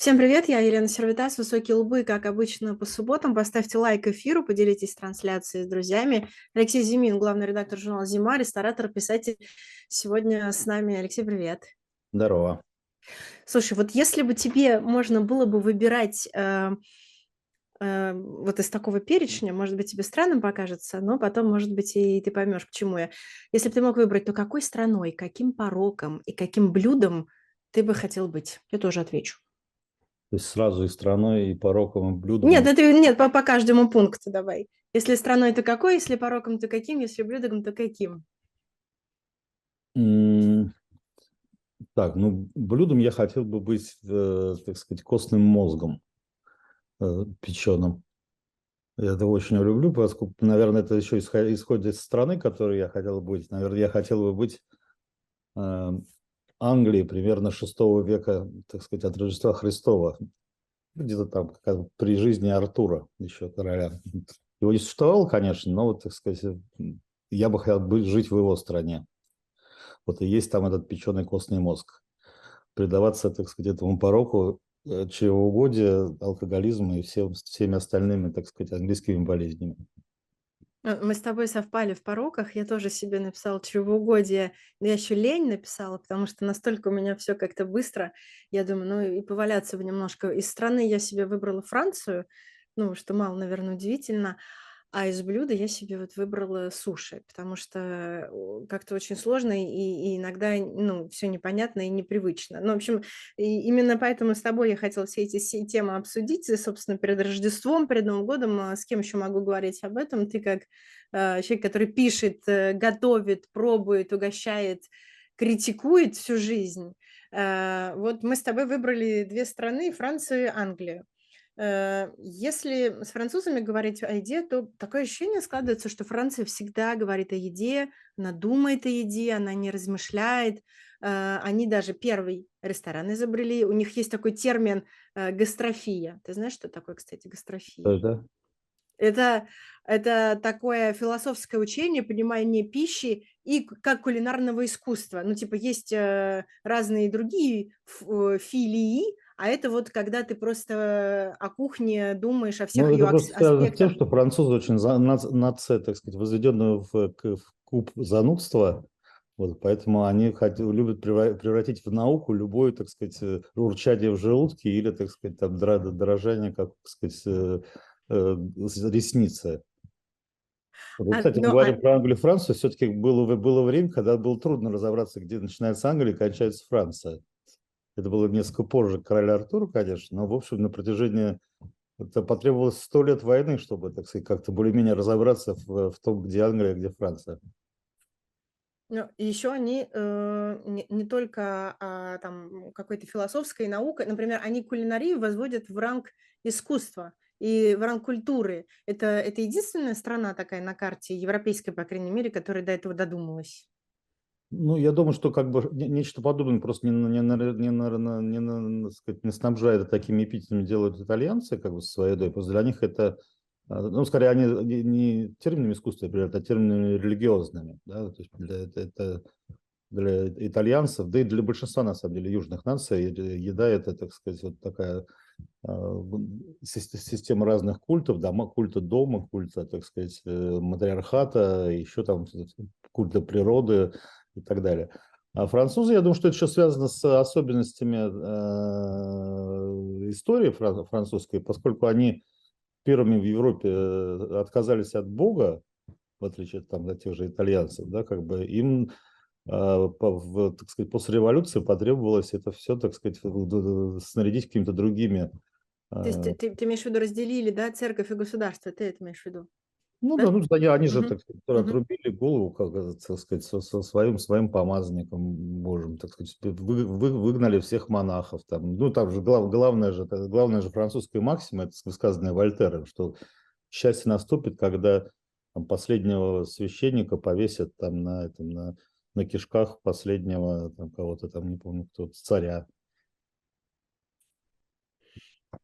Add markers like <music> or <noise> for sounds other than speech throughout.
Всем привет, я Елена Сервитас, Высокие лбы, как обычно, по субботам. Поставьте лайк эфиру, поделитесь трансляцией с друзьями. Алексей Зимин, главный редактор журнала «Зима», ресторатор, писатель. Сегодня с нами. Алексей, привет. Здорово. Слушай, вот если бы тебе можно было бы выбирать э, э, вот из такого перечня, может быть, тебе странным покажется, но потом, может быть, и ты поймешь, к чему я. Если бы ты мог выбрать, то какой страной, каким пороком и каким блюдом ты бы хотел быть? Я тоже отвечу. То есть сразу и страной, и пороком, и блюдом. Нет, это нет, по, по каждому пункту давай. Если страной, то какой, если пороком, то каким, если блюдом, то каким. Так, ну, блюдом я хотел бы быть, э, так сказать, костным мозгом э, печеным. Я это очень люблю, поскольку, наверное, это еще исходит из страны, которой я хотел быть. Наверное, я хотел бы быть э, Англии примерно 6 века, так сказать, от Рождества Христова. Где-то там как, при жизни Артура, еще короля. Его не существовало, конечно, но, вот, так сказать, я бы хотел быть, жить в его стране. Вот и есть там этот печеный костный мозг. Предаваться, так сказать, этому пороку э, чревоугодия, алкоголизма и всем, всеми остальными, так сказать, английскими болезнями. Э, мы с тобой совпали в пороках. Я тоже себе написала чревоугодие. Но я еще лень написала, потому что настолько у меня все как-то быстро. Я думаю, ну и поваляться бы немножко. Из страны я себе выбрала Францию, ну, что мало, наверное, удивительно. А из блюда я себе вот выбрала суши, потому что как-то очень сложно и, и иногда ну, все непонятно и непривычно. Ну, в общем, и именно поэтому с тобой я хотела все эти все темы обсудить, и, собственно, перед Рождеством, перед Новым годом. А с кем еще могу говорить об этом? Ты как э, человек, который пишет, э, готовит, пробует, угощает, критикует всю жизнь. Э, вот мы с тобой выбрали две страны, Францию и Англию. Э, если с французами говорить о еде, то такое ощущение складывается, что Франция всегда говорит о еде, она думает о еде, она не размышляет. Э, они даже первый ресторан изобрели. У них есть такой термин э, гастрофия. Ты знаешь, что такое, кстати, гастрофия? Да. Это, это такое философское учение, понимание пищи и как кулинарного искусства. Ну, типа, есть разные другие филии, а это вот когда ты просто о кухне думаешь, о всех ну, ее это аспектах. тем, что французы очень за, над, так сказать, возведенную в, в куб занудства, вот, поэтому они хотят, любят превратить в науку любое, так сказать, э, урчание в желудке или, так сказать, там, дрожание, как, так сказать, э, э, ресницы. Вот, а, кстати, мы говорим а... про Англию и Францию, все-таки было, было время, когда было трудно разобраться, где начинается Англия и кончается Франция. Это было несколько позже короля Артура, конечно, но, в общем, на протяжении... Это потребовалось сто лет войны, чтобы, так сказать, как-то более-менее разобраться в, в том, где Англия, где Франция. Ну, еще они э, не, не только а, там какой-то философской наукой, например, они кулинарию возводят в ранг искусства и в ранг культуры. Это, это единственная страна такая на карте, европейская, по крайней мере, которая до этого додумалась. Ну, я думаю, что как бы нечто подобное просто не, не, не, не, не, не, сказать, не снабжает такими эпитетами делают итальянцы как бы своей едой. Просто для них это, а, ну, скорее, они не, не терминами искусства а терминами религиозными. Да? То есть для, это, это для итальянцев, да и для большинства, на самом деле, южных наций еда – это, так сказать, вот такая а, система разных культов, дома, культа дома, культа, так сказать, э, матриархата, еще там культа природы, и так далее. А французы, я думаю, что это еще связано с особенностями э, истории французской, поскольку они первыми в Европе э, отказались от Бога, в отличие там, от тех же итальянцев, да, как бы им э, в, так сказать, после революции потребовалось это все, так сказать, снарядить какими-то другими. То есть ты, ты, ты имеешь в виду разделили, да, церковь и государство, ты это имеешь в виду? Ну да, ну они, они же, так сказать, отрубили голову, как так сказать, со, со своим, своим помазанником Божьим, так сказать, вы, вы, выгнали всех монахов. Там. Ну, там же глав, главное же, главное же французская максима, это высказанная Вольтером, что счастье наступит, когда там, последнего священника повесят там на, этом, на, на кишках последнего там, кого-то там, не помню кто, царя.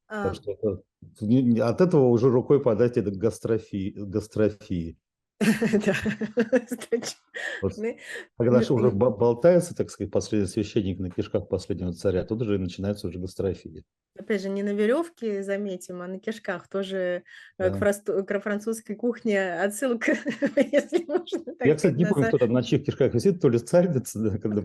А... от этого уже рукой подать это гастрофии. гастрофии. <laughs> Когда же уже болтается, так сказать, последний священник на кишках последнего царя, тут уже начинается уже гастрофия. Опять же, не на веревке, заметим, а на кишках. Тоже, э, к французской кухне отсылка, <laughs> если можно Я, кстати, не помню, кто там на чьих кишках висит, то ли да, когда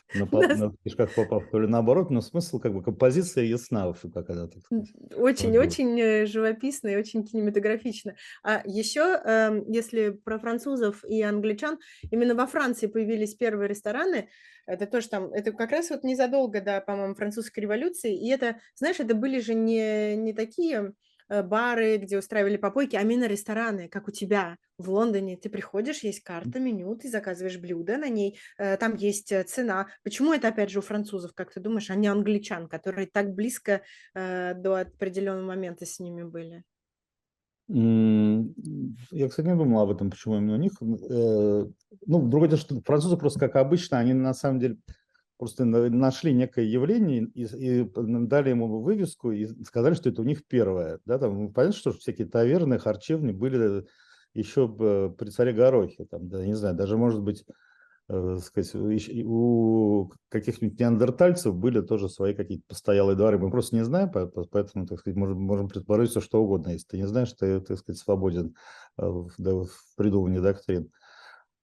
<laughs> на кишках попав, то ли наоборот, но смысл, как бы, композиция ясна, как она, так М, сказать, очень сложилась. очень, э, живописно и очень кинематографично. А еще, эм, если про французов и англичан, именно во Франции появились первые рестораны. Это тоже там, это как раз вот незадолго до, по-моему, Французской революции. И это, знаешь, это были же не не такие, э, бары, где устраивали попойки, а именно рестораны, как у тебя в Лондоне. Ты приходишь, есть карта, меню, ты заказываешь блюдо, на ней, э, там есть, э, цена. Почему это, опять же, у французов, как ты думаешь, а не англичан, которые так близко, до определенного момента с ними были? Я, кстати, не думал об этом, почему именно у них. Э, ну, другое дело, что французы просто, как обычно, они на самом деле просто на нашли некое явление и и дали ему вывеску и сказали, что это у них первое. Да, там, понятно, что всякие таверны, харчевни были еще б при царе Горохе, там, да, не знаю, даже, может быть, э, сказать, ищ и у каких-нибудь неандертальцев были тоже свои какие-то постоялые дворы. Мы просто не знаем, по по поэтому, так сказать, можем можем предположить всё что угодно. Если ты не знаешь, ты, так сказать, свободен, э, в в придумывании доктрин.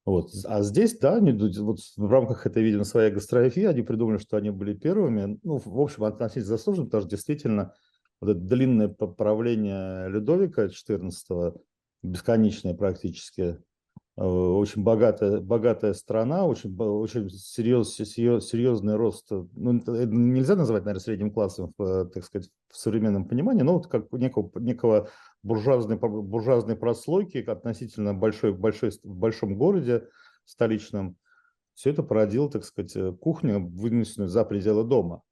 Вот. А здесь, да, они вот в рамках этой, видимо, своей гастрономии, они придумали, что они были первыми. Ну, в общем, относительно заслуженно, потому что действительно вот это длинное правление Людовика XIV, бесконечное практически, э, очень богатая богатая страна, очень очень серьез серьезный рост. Ну, это это нельзя назвать, наверно, средним классом в, так сказать, в современном понимании, но вот как некого некого буржуазной буржуазной прослойки относительно большой большой в большом городе столичном. Всё это породило, так сказать, э, кухню, вынесенную за пределы дома.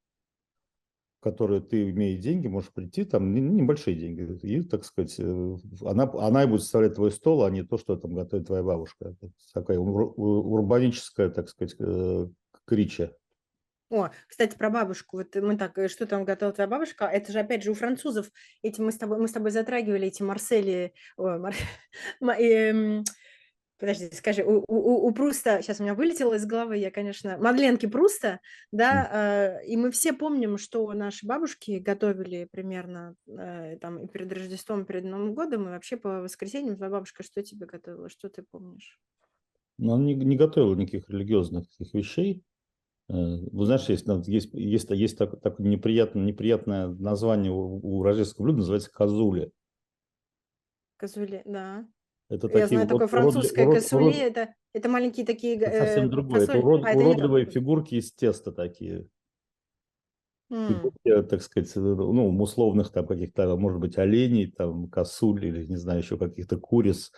В которую ты, имея деньги, можешь прийти, там, небольшие деньги, и, так сказать, э, она она и будет составлять твой стол, а не то, что там готовит твоя бабушка. Это такая ур урбаническая, так сказать, э, крича. О, кстати, про бабушку. Вот мы так, э, что там готовила твоя бабушка? Это же, опять же, у французов эти мы с тобой мы с тобой затрагивали эти Марсели, ой, мар <laughs> ма эм, подожди, скажи, у у у Пруста, щас у меня вылетело из головы, я, конечно, Мадленки Пруста, да, э, и мы все помним, что наши бабушки готовили примерно, э, там и перед Рождеством, и перед Новым годом, и вообще по воскресеньям. Твоя бабушка что тебе готовила, что ты помнишь? Ну, она не не готовила никаких религиозных таких вещей. Э, вот знаешь, есть ну, есть есть есть так такое неприятное неприятное название у у рождественского блюда, называется козули. Козули, да. Это Я такие знаю урод такое французское урод косули. урод Это это маленькие такие Это совсем э, другое. Это фасоль. урод А, это не уродливые фигурки из теста такие. Фигурки, так сказать, э, ну, условных там каких-то, может быть, оленей, там, косуль или, не знаю, еще каких-то куриц,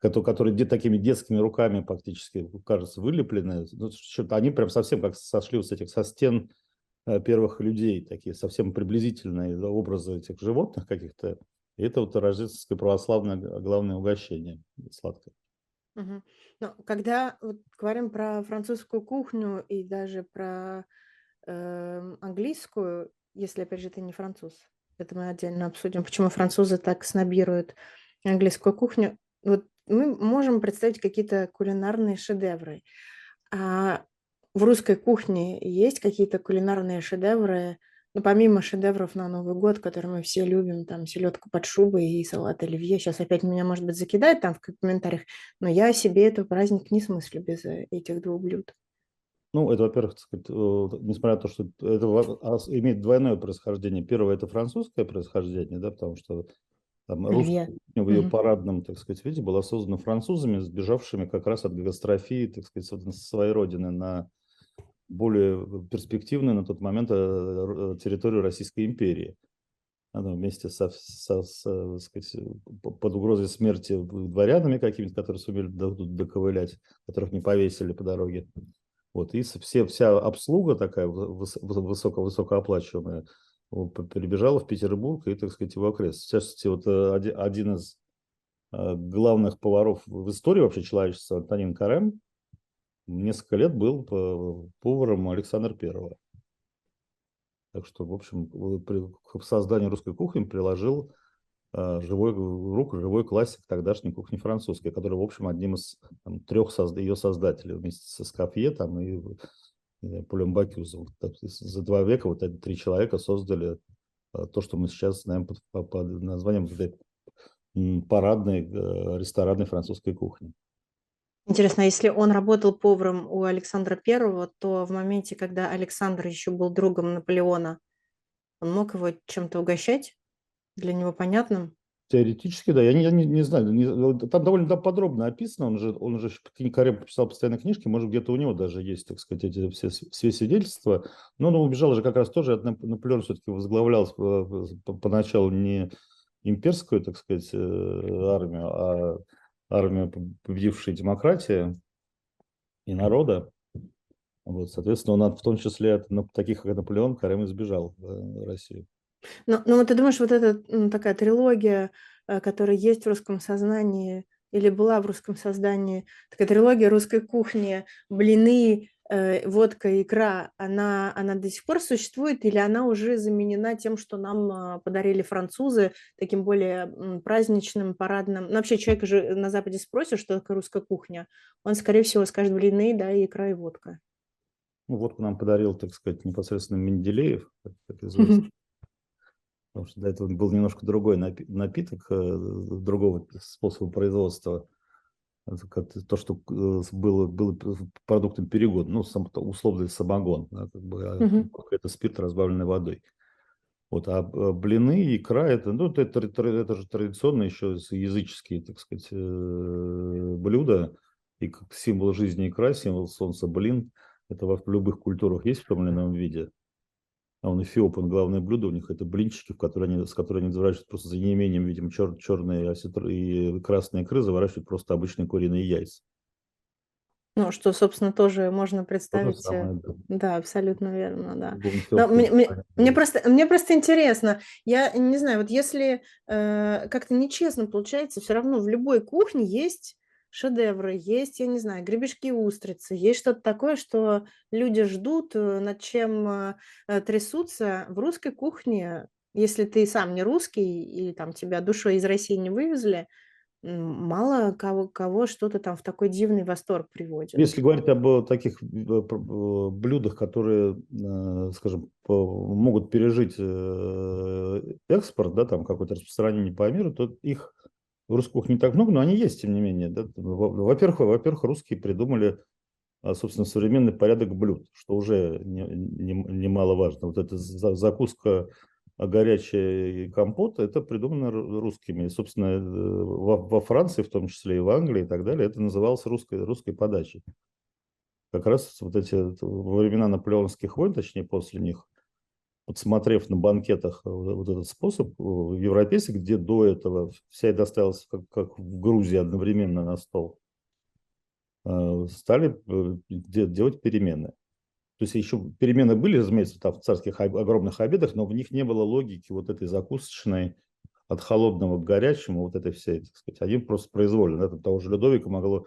кото которые такими детскими руками практически, кажется, вылеплены. Ну, они прям совсем как сошли с этих, со стен, э, первых людей, такие совсем приблизительные образы этих животных каких-то. Это вот рождественское православное главное угощение сладкое. Мгм. Но когда вот говорим про французскую кухню и даже про, эм, английскую, если, опять же, ты не француз, это мы отдельно обсудим, почему французы так снобируют английскую кухню. Вот мы можем представить какие-то кулинарные шедевры. А в русской кухне есть какие-то кулинарные шедевры, ну, помимо шедевров на Новый год, которые мы все любим, там селедка под шубой и салат оливье. Щас опять меня, может быть, закидают там в комментариях, но я себе этот праздник не смыслю без, э, этих 2 блюд. Ну, это, во-первых, несмотря на то, что это ас имеет двойное происхождение. Первое- это французское происхождение, да, потому что там русская в ее Мгм. парадном, так сказать, виде была создана французами, сбежавшими как раз от гастрофии, так сказать, со своей родины на более перспективную на тот момент, э, р территорию Российской империи. Она вместе со со с так сказать, под угрозой смерти дворянами какими-то, которые сумели доковылять, которых не повесили по дороге. Вот, и все вся обслуга такая вы выс высоко высокооплачиваемая, перебежала в Петербург и, так сказать, его окрестности. В частности, вот, э, оди один из, э, главных поваров в истории вообще человечества, Антонин Карен, несколько лет был поваром Александра Первого. Так что, в общем, к созданию русской кухни приложил, э, живой руку живой классик тогдашней кухни французской, который, в общем, одним из там 3 созда ее создателей вместе с Эскофье там и Полем Бакюзом. За два века вот эти три человека создали то, что мы сейчас знаем под, под названием парадной ресторанной французской кухни. Интересно, если он работал поваром у Александра Первого, то в моменте, когда Александр еще был другом Наполеона, он мог его чем-то угощать для него понятным? Теоретически, да. Я не, не, не знаю. Не, там довольно подробно описано. Он же, он же Карем писал постоянно книжки. Может, где-то у него даже есть, так сказать, эти все, все свидетельства. Но он убежал же как раз тоже. Наполеон все-таки возглавлял поначалу не имперскую, так сказать, э, армию, а армия, победившая демократия и народа. Вот, соответственно, он в том числе от таких, как Наполеон, Карем избежал в Россию. Ну, ну вот ты думаешь, вот эта такая трилогия, э, которая есть в русском сознании или была в русском создании, такая трилогия русской кухни, блины, э, водка, икра, она, она до сих пор существует или она уже заменена тем, что нам а, подарили французы, таким более праздничным, парадным? Ну, вообще человек же на Западе спросит, что такое русская кухня, он, скорее всего, скажет блины, да, и икра, и водка. Ну, водку нам подарил, так сказать, непосредственно Менделеев, как, как известно. Потому что до этого был немножко другой напиток, э, другого способа производства то, что э, было, было продуктом перегода, ну, сам, условный самогон, да, как бы, угу. это спирт, разбавленный водой. Вот, а блины, икра, это, ну, это, это, это же традиционно еще языческие, так сказать, э, блюда, и как символ жизни икра, символ солнца блин, это в любых культурах есть в том или ином виде а он эфиопан, главное блюдо у них это блинчики, в которые они, с которыми они заворачивают просто за неимением, видимо, чер, черные и красные икры заворачивают просто обычные куриные яйца. Ну, что, собственно, тоже можно представить. Самое, да. да, абсолютно верно, да. Но мне, мне, мне, просто, мне просто интересно, я не знаю, вот если э, как-то нечестно получается, все равно в любой кухне есть шедевры, есть, я не знаю, гребешки устрицы, есть что-то такое, что люди ждут, э, над чем э, э, трясутся в русской кухне. Если ты сам не русский и там тебя душой из России не вывезли, мало кого, кого что-то там в такой дивный восторг приводит. Если говорить об таких блюдах, которые, скажем, могут пережить экспорт, да, там какое-то распространение по миру, то их в русских не так много, но они есть, тем не менее. Да? Во-первых, во-первых, русские придумали, а, собственно, современный порядок блюд, что уже немаловажно. Не, не вот эта закуска а, горячая компот, это придумано русскими. И, собственно, э, во, во Франции, в том числе и в Англии и так далее, это называлось русской, русской подачей. Как раз вот эти во времена наполеонских войн, точнее после них, подсмотрев на банкетах э, вот этот способ э, европейский, где до этого вся еда ставилась как, как в Грузии одновременно на стол, э, стали делать перемены. То есть еще перемены были, разумеется, там в царских огромных обедах, но в них не было логики вот этой закусочной от холодного к горячему, вот этой всей, так сказать, один просто произволен. Это того же Людовика могло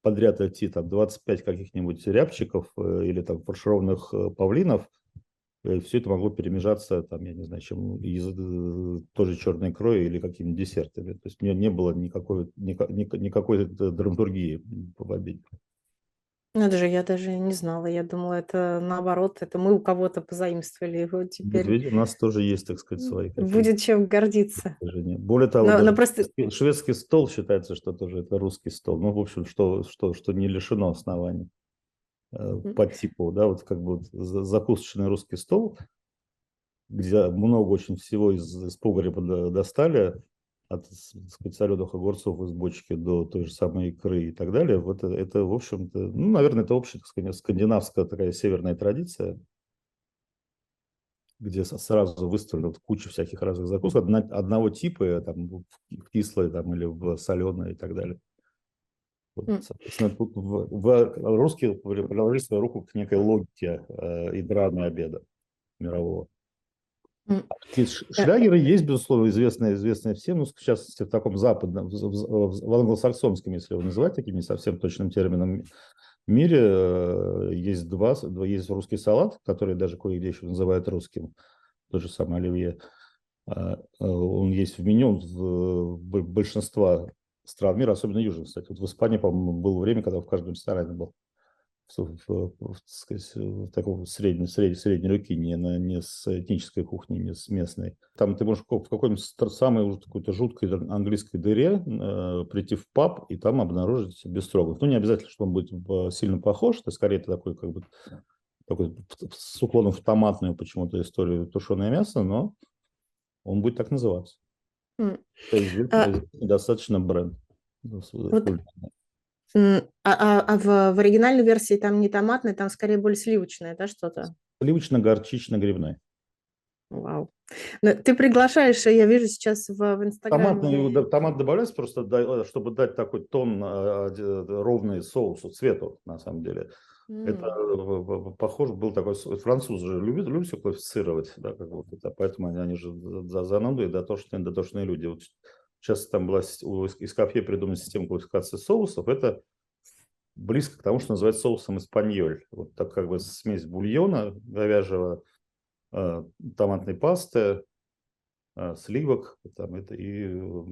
подряд идти там 25 каких-нибудь рябчиков или там фаршированных павлинов – все это могло перемежаться, там, я не знаю, чем из э, тоже черной крови или какими-то десертами. То есть у меня не было никакой, никакой, никакой драматургии в обеде. Ну, это же я даже не знала. Я думала, это наоборот, это мы у кого-то позаимствовали его теперь. Медведь, у нас тоже есть, так сказать, свои. Будет чем гордиться. Более того, но, но просто... шведский стол считается, что тоже это русский стол. Ну, в общем, что, что, что не лишено оснований. Э, по типу, да, вот как бы закусочный русский стол, где много очень всего из, из погреба достали, от сказать, соленых огурцов из бочки до той же самой икры и так далее. Вот это, это в общем-то, ну, наверное, это общая, так сказать, скандинавская такая северная традиция, где сразу выставлена вот куча всяких разных закусок одного типа, там, в кислое там, или в соленое и так далее. Соответственно, тут в, в, русские приложили свою руку к некой логике э, и драме обеда мирового. Mm. Шлягеры есть, безусловно, известные, известные всем, но сейчас в таком западном, в, в, в англосаксонском, если его называть таким не совсем точным термином, мире э, есть два, есть русский салат, который даже кое-где еще называют русским, то же самое оливье. Э, он есть в меню в, в большинства стран мира, особенно южных, кстати. Вот в Испании, по-моему, было время, когда в каждом ресторане был. сказать, такого средней, средней, средней руки, не, на, не с этнической кухни, не с местной. Там ты можешь в какой-нибудь самой уже какой-то жуткой английской дыре э, прийти в паб и там обнаружить бестрогов. Ну, не обязательно, что он будет сильно похож, это скорее это такой как бы такой с уклоном в томатную почему-то историю тушеное мясо, но он будет так называться. То есть а... достаточно бренд. Вот а, а, а в, в оригинальной версии там не томатный, там скорее более сливочное, да, что-то? Сливочно-горчично-грибной. Вау. Но ты приглашаешь, я вижу сейчас в, в Инстаграме. Томатный, томат добавляется просто, чтобы дать такой тон а, ровный соусу, цвету, на самом деле. Mm. Это похоже, был такой француз же любит, любит все классифицировать, да, как вот это, поэтому они, они же за зануды и дотошные, дотошные люди. Вот сейчас там была у Искафье придумана система классификации соусов, это близко к тому, что называется соусом испаньоль. Вот так как бы смесь бульона говяжьего, э, томатной пасты, э, сливок там, это, и э,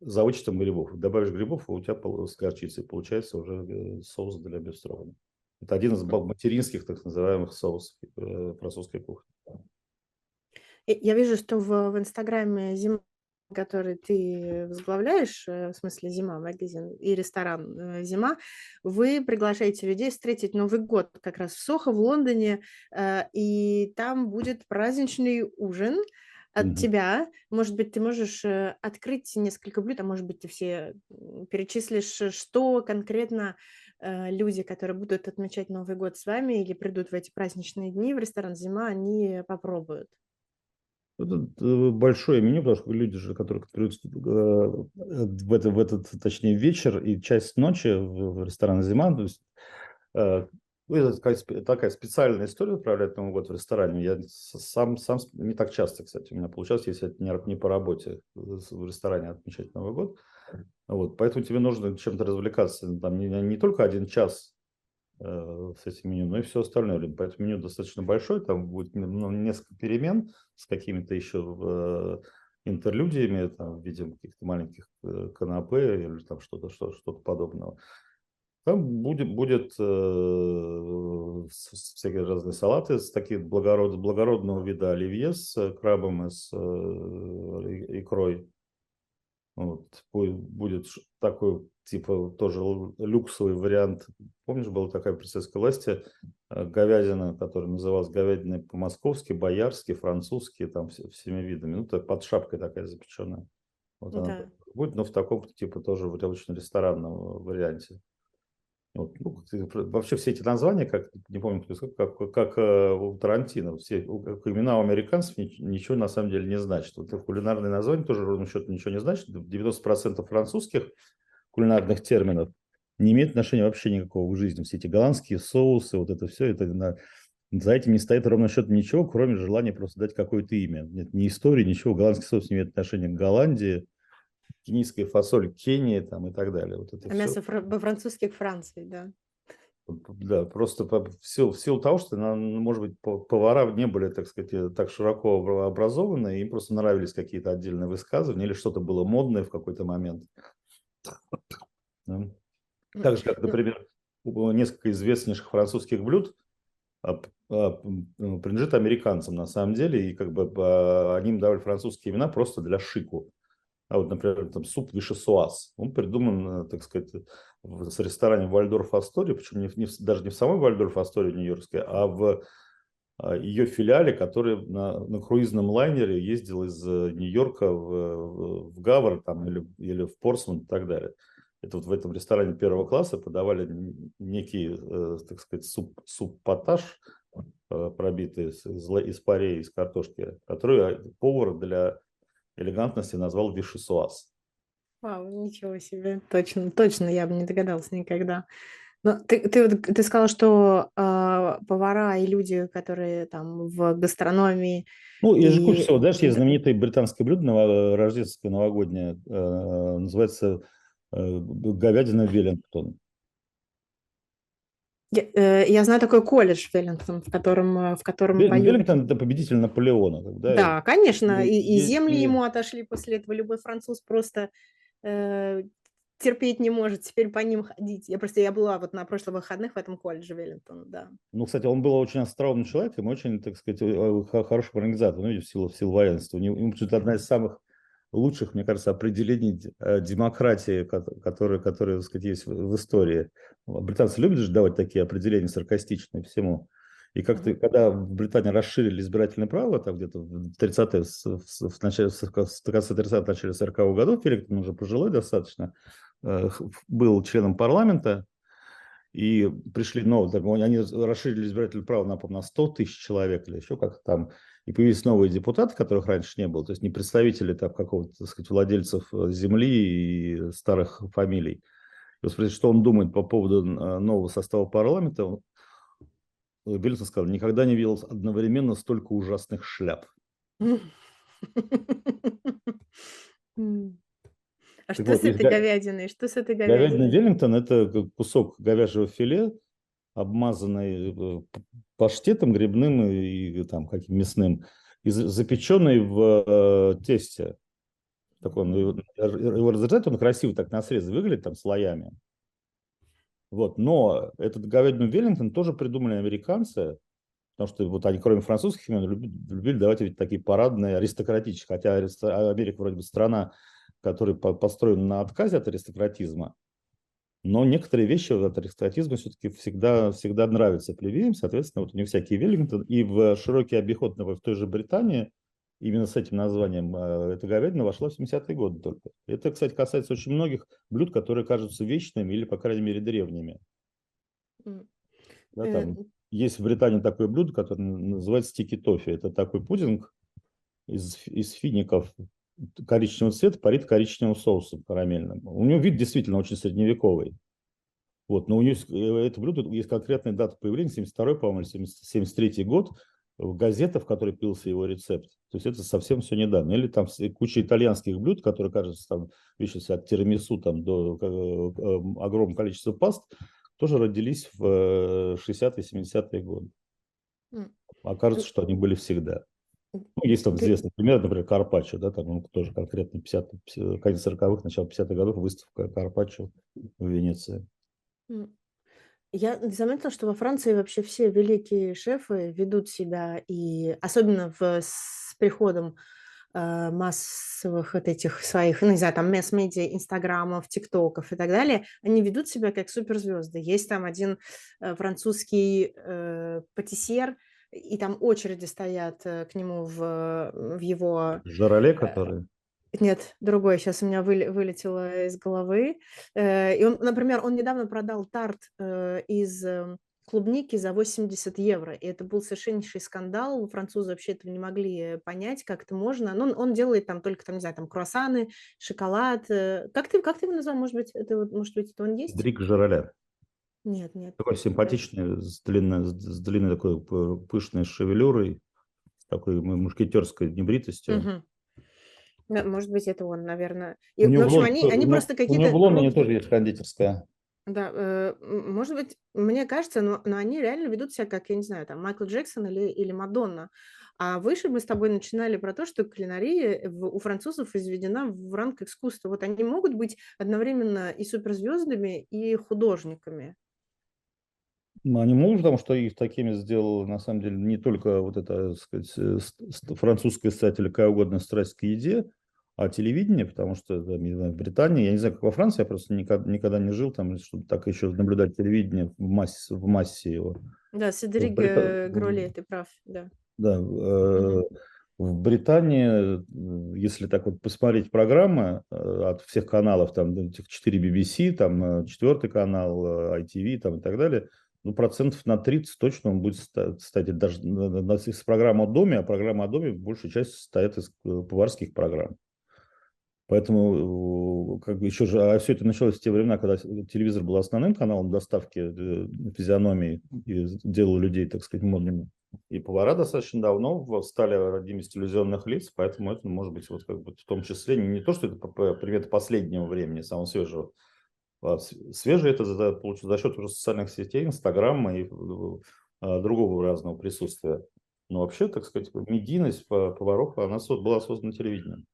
за вычетом грибов. Добавишь грибов, у тебя с горчицей получается уже соус для бефстроганов. Это один из материнских так называемых соусов французской кухни. Я вижу, что в, в Инстаграме зима который ты возглавляешь, э, в смысле «Зима» магазин и ресторан э, «Зима», вы приглашаете людей встретить Новый год как раз в Сохо, в Лондоне, э, и там будет праздничный ужин от mm-hmm. тебя. Может быть, ты можешь открыть несколько блюд, а может быть, ты все перечислишь, что конкретно люди, которые будут отмечать Новый год с вами или придут в эти праздничные дни в ресторан «Зима», они попробуют. Это э, большое меню, потому что люди же, которые придут э, в, это, в этот, точнее, вечер и часть ночи в ресторан «Зима», то есть э, ну, это такая, такая специальная история отправлять Новый год в ресторане. Я сам, сам не так часто, кстати, у меня получалось, если это не, не по работе в ресторане отмечать Новый год. Вот, поэтому тебе нужно чем-то развлекаться. Там не, не только один час Э, с этим меню, но и все остальное. Поэтому меню достаточно большое, там будет ну, несколько перемен с какими-то еще э, интерлюдиями, там, в виде каких-то маленьких э, канапе или там что-то что, что подобного. Там будет, будет э, всякие разные салаты с таких благород, благородного вида оливье с крабом и с э, икрой. Вот, будет такой типа тоже люксовый вариант. Помнишь, была такая при советской власти э, говядина, которая называлась говядиной по-московски, боярски, французски, там всеми видами. Ну, так под шапкой такая запеченная. Вот да. она будет, но в таком типа тоже в очень ресторанном варианте. Вот, ну, вообще все эти названия, как не помню, как, как, как э, у Тарантино, все имена у американцев ничего на самом деле не значат. Вот кулинарные названия тоже ровно счет ничего не значит. 90% французских кулинарных терминов не имеет отношения вообще никакого к жизни. Все эти голландские соусы, вот это все, это на, за этим не стоит ровно счет ничего, кроме желания просто дать какое-то имя. Нет ни истории, ничего. Голландский соус не имеет отношения к Голландии, кенийская фасоль Кении там и так далее. Вот это а мясо по-французски к Франции, да. Да, просто по, в, силу, в силу того, что, может быть, повара не были, так сказать, так широко образованы, им просто нравились какие-то отдельные высказывания или что-то было модное в какой-то момент. Так же, как, ну например, несколько известнейших французских блюд а, а, ну, принадлежит американцам на самом деле, и как бы а, они им давали французские имена просто для шику. А вот, например, там суп вишесуаз, он придуман, э, так сказать, в ресторане Вальдорф Астория, причем не, не, даже не в самой Вальдорф Астории нью-йоркской, а в ее филиале, который на, на круизном лайнере ездил из э, Нью-Йорка в, в Гавр там, или, или в Портсмут и так далее. Это вот в этом ресторане первого класса подавали некий, э, так сказать, суп, суп-поташ, э, пробитый из, из парей, из картошки, который повар для элегантности назвал вишесуаз. Вау, ничего себе. Точно, точно я бы не догадался никогда. Но ты, ты, ты сказал, что э, повара и люди, которые там в гастрономии... Ну, и... же куча всего. Знаешь, есть знаменитое британское блюдо ново- рождественское, новогоднее, э, называется э, говядина Веллингтон. Я, э, я знаю такой колледж Веллингтон, в котором, э, в котором Вел- поют. Веллингтон – это победитель Наполеона. Да, да конечно. И, и, и земли и... ему отошли после этого. Любой француз просто э, терпеть не может теперь по ним ходить. Я просто я была вот на прошлых выходных в этом колледже Веллингтон, да. Ну, кстати, он был очень остроумным человеком, очень, так сказать, э, хорошим организатором, ну, в силу, в силу военства. У него, одна из самых лучших, мне кажется, определений э, демократии, которые, которые так сказать, есть в истории. Британцы любят же давать такие определения саркастичные всему. И как-то, когда в Британии расширили избирательное право, там где-то в 30-е, в, начале, в конце 30-х, начале 40-х годов, Веллингтон уже пожилой достаточно, э, был членом парламента, и пришли новые, они расширили избирательное право на, на 100 тысяч человек или еще как-то там, и появились новые депутаты, которых раньше не было, то есть не представители там какого-то, так сказать, владельцев э, земли и старых фамилий. И вот спросить, что он думает по поводу э, нового состава парламента, Бельсон сказал, никогда не видел одновременно столько ужасных шляп. <laughs> А что с этой говядиной? Что с этой говядиной? Говядина Веллингтон – это кусок говяжьего филе, обмазанный э, паштетом грибным и там каким мясным, и запеченный в э, тесте. Так он, его, его разрезать, он красиво так на срезе выглядит, там слоями. Вот. Но этот говядину Веллингтон тоже придумали американцы, потому что вот они, кроме французских имен, любили, любили давать такие парадные, аристократические, хотя Америка вроде бы страна, которая построена на отказе от аристократизма, но некоторые вещи от аристократизма все-таки всегда, всегда нравятся плебеям, соответственно, вот у них всякие Веллингтон, и в широкий обиход в той же Британии именно с этим названием э, эта говядина вошла в 70-е годы только. Это, кстати, касается очень многих блюд, которые кажутся вечными или, по крайней мере, древними. Mm. Да, там mm. Есть в Британии такое блюдо, которое называется стики тофи. Это такой пудинг из, из фиников коричневого цвета, парит коричневым соусом карамельным. У него вид действительно очень средневековый. Вот, но у него э, это блюдо есть конкретная дата появления, 72 по-моему, 73 год в газетах, в которой пился его рецепт. То есть это совсем все недавно. Или там куча итальянских блюд, которые, кажется, там вещи от тирамису там, до э, э, огромного количества паст, тоже родились в 60-70-е э, годы. Окажется, что они были всегда. Ну, есть там известный пример, например, Карпаччо, да, там он тоже конкретно 50, конец 40-х, начало 50-х годов выставка Карпаччо в Венеции. Я заметила, что во Франции вообще все великие шефы ведут себя, и особенно в, с приходом э, массовых вот этих своих, ну, не знаю, там, масс-медиа, инстаграмов, тиктоков и так далее, они ведут себя как суперзвезды. Есть там один э, французский э, патиссер, и там очереди стоят э, к нему в, в его... Жароле, э, который? Нет, другой сейчас у меня вылетело из головы. Э, и он, например, он недавно продал тарт э, из эм, клубники за 80 евро. И это был совершеннейший скандал. Французы вообще этого не могли понять, как это можно. Но он, он делает там только, там, не знаю, там круассаны, шоколад. Э. Как ты, как ты его назвал? Может быть, это, может быть, это он есть? Дрик Жароля. Нет, нет. Такой симпатичный, с длинной, с длинной такой пышной шевелюрой, с такой мушкетерской небритостью. Угу. Может быть, это он, наверное. И, в общем, они, они просто какие-то... У него в Лондоне тоже есть кондитерская. Да, э, может быть, мне кажется, но, но они реально ведут себя как, я не знаю, там, Майкл Джексон или, или Мадонна. А выше мы с тобой начинали про то, что кулинария у французов изведена в ранг искусства. Вот они могут быть одновременно и суперзвездами, и художниками. Ну, они могут, потому что их такими сделал, на самом деле, не только вот это, так сказать, э, французская, кстати, или какая угодно страсть к еде, а телевидение, потому что там, в Британии, я не знаю, как во Франции, я просто никогда, никогда не жил там, чтобы так еще наблюдать телевидение в массе, в массе его. Да, Седрик Брита... Гроли, ты прав, да. Да, э, в Британии, если так вот посмотреть программы э, от всех каналов, там этих 4 BBC, там четвертый канал, ITV там и так далее, ну, процентов на 30 точно он будет стать даже с программы о доме, а программа о доме большая часть состоит из э, поварских программ. Поэтому как бы еще же, а все это началось в те времена, когда телевизор был основным каналом доставки э, физиономии и делал людей, так сказать, модными. И повара достаточно давно стали родными телевизионных лиц, поэтому это может быть вот как бы в том числе не, не то, что это пример последнего времени, самого свежего, а свежее это за, за счет уже социальных сетей, Инстаграма и а, другого разного присутствия. Но вообще, так сказать, медийность поваров, она была создана телевидением.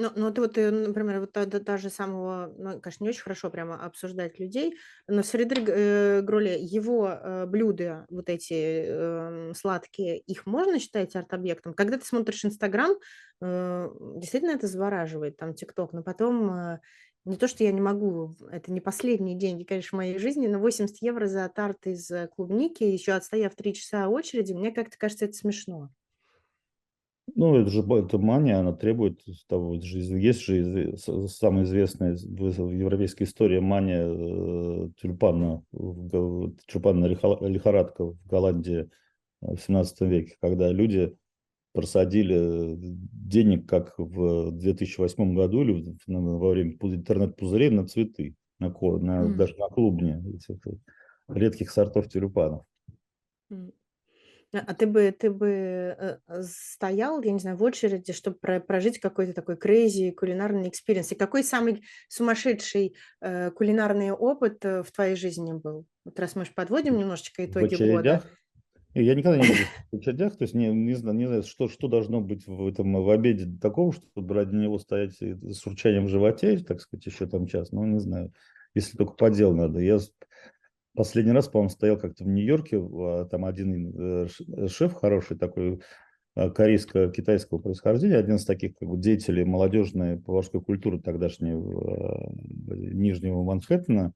Ну ну ты вот, э, например, вот та да даже самого, ну, конечно, не очень хорошо прямо обсуждать людей, но Фредерик, э, Гролле, его, э, блюда вот эти, эм, сладкие, их можно считать арт-объектом? Когда ты смотришь "Инстаграм", э, действительно это завораживает, там, "Тикток", но потом, э, не то что я не могу, это не последние деньги, конечно, в моей жизни, но 80 евро за тарт из, э, клубники, еще отстояв 3 часа очереди, мне как-то кажется это смешно. Ну, это же это мания, она требует того. Это же есть же самая известная в европейской истории мания, э, тюльпана, тюльпанная лихо лихорадка в Голландии, э, в 17 веке, когда люди просадили денег, как в 2008 году или во время пу интернет-пузырей на цветы, на ко на М. даже на клубни этих редких сортов тюльпанов. А а ты бы ты бы, э, э, стоял, я не знаю, в очереди, чтоб про прожить какой-то такой crazy кулинарный experience? И какой самый сумасшедший, э, кулинарный опыт, э, в твоей жизни был? Вот раз мы ж подводим немножечко итоги года. Я никогда не был в очередях, то есть не не зна не знаю, что что должно быть в этом, в обеде такого, чтобы ради него стоять с урчанием в животе, так сказать, еще там час. Ну, не знаю, если только по делу надо. Я последний раз, по-моему, стоял как-то в Нью-Йорке, в там один, э, ш шеф хороший такой, э, корейско-китайского происхождения, один из таких как бы деятелей молодежной поварской культуры тогдашней, э, Нижнего Манхэттена.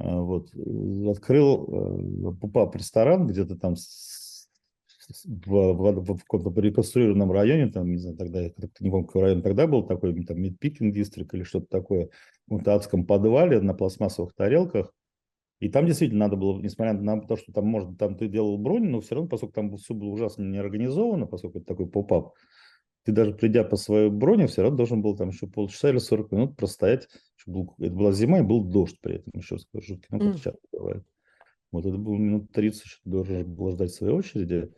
А, вот, э, открыл, э, пупап ресторан где-то там в в в каком-то реконструированном районе, там, не знаю, тогда не помню, какой район тогда был такой, там, Meatpacking District или что-то такое, в каком-то адском подвале на пластмассовых тарелках. И там действительно надо было, несмотря на то, что там можно, там ты делал бронь, но всё равно, поскольку там всё было ужасно неорганизовано, поскольку это такой попап, ты даже придя по своей броне, всё равно должен был там еще полчаса или 40 минут простоять, был это была зима и был дождь при этом, еще скажу, ну, как М. часто бывает. Вот это было минут 30 что должен был ждать своей очереди.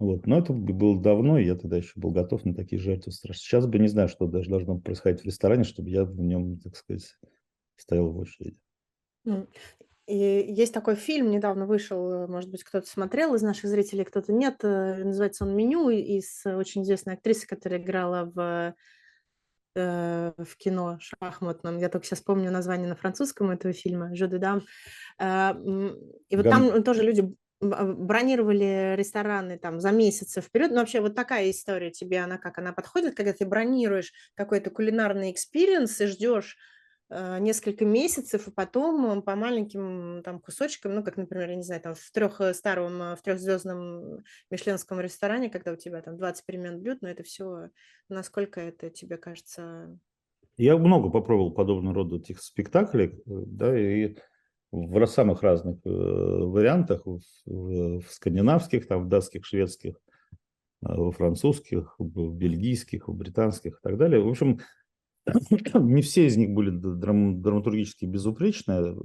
Вот, но это было давно, и я тогда еще был готов на такие жертвы страш Сейчас бы не знаю, что даже должно происходить в ресторане, чтобы я в нем, так сказать, стоял в очереди. И есть такой фильм, недавно вышел, э, может быть, кто-то смотрел из наших зрителей, кто-то нет. Э, называется он "Меню", и с очень известной актрисой, которая играла в э, в кино шахматном. Я только щас помню название на французском этого фильма "Jeux de dames". Э, м, и вот Ган там тоже люди а, бронировали рестораны там за месяцы вперед. Ну, вообще, вот такая история тебе, она как, она подходит, когда ты бронируешь какой-то кулинарный experience и ждешь, несколько месяцев, и потом по маленьким там кусочкам, ну, как, например, я не знаю, там в трех э, старом, э, в трехзвездном мишленском ресторане, когда у тебя там 20 перемен блюд, но это всё насколько это тебе кажется Я много попробовал подобного рода этих спектаклей, э, да, и в самых разных, вариантах: в скандинавских, там, в датских, шведских, во французских, в бельгийских, в британских и так далее. В общем, не все из них были драм драматургически безупречные.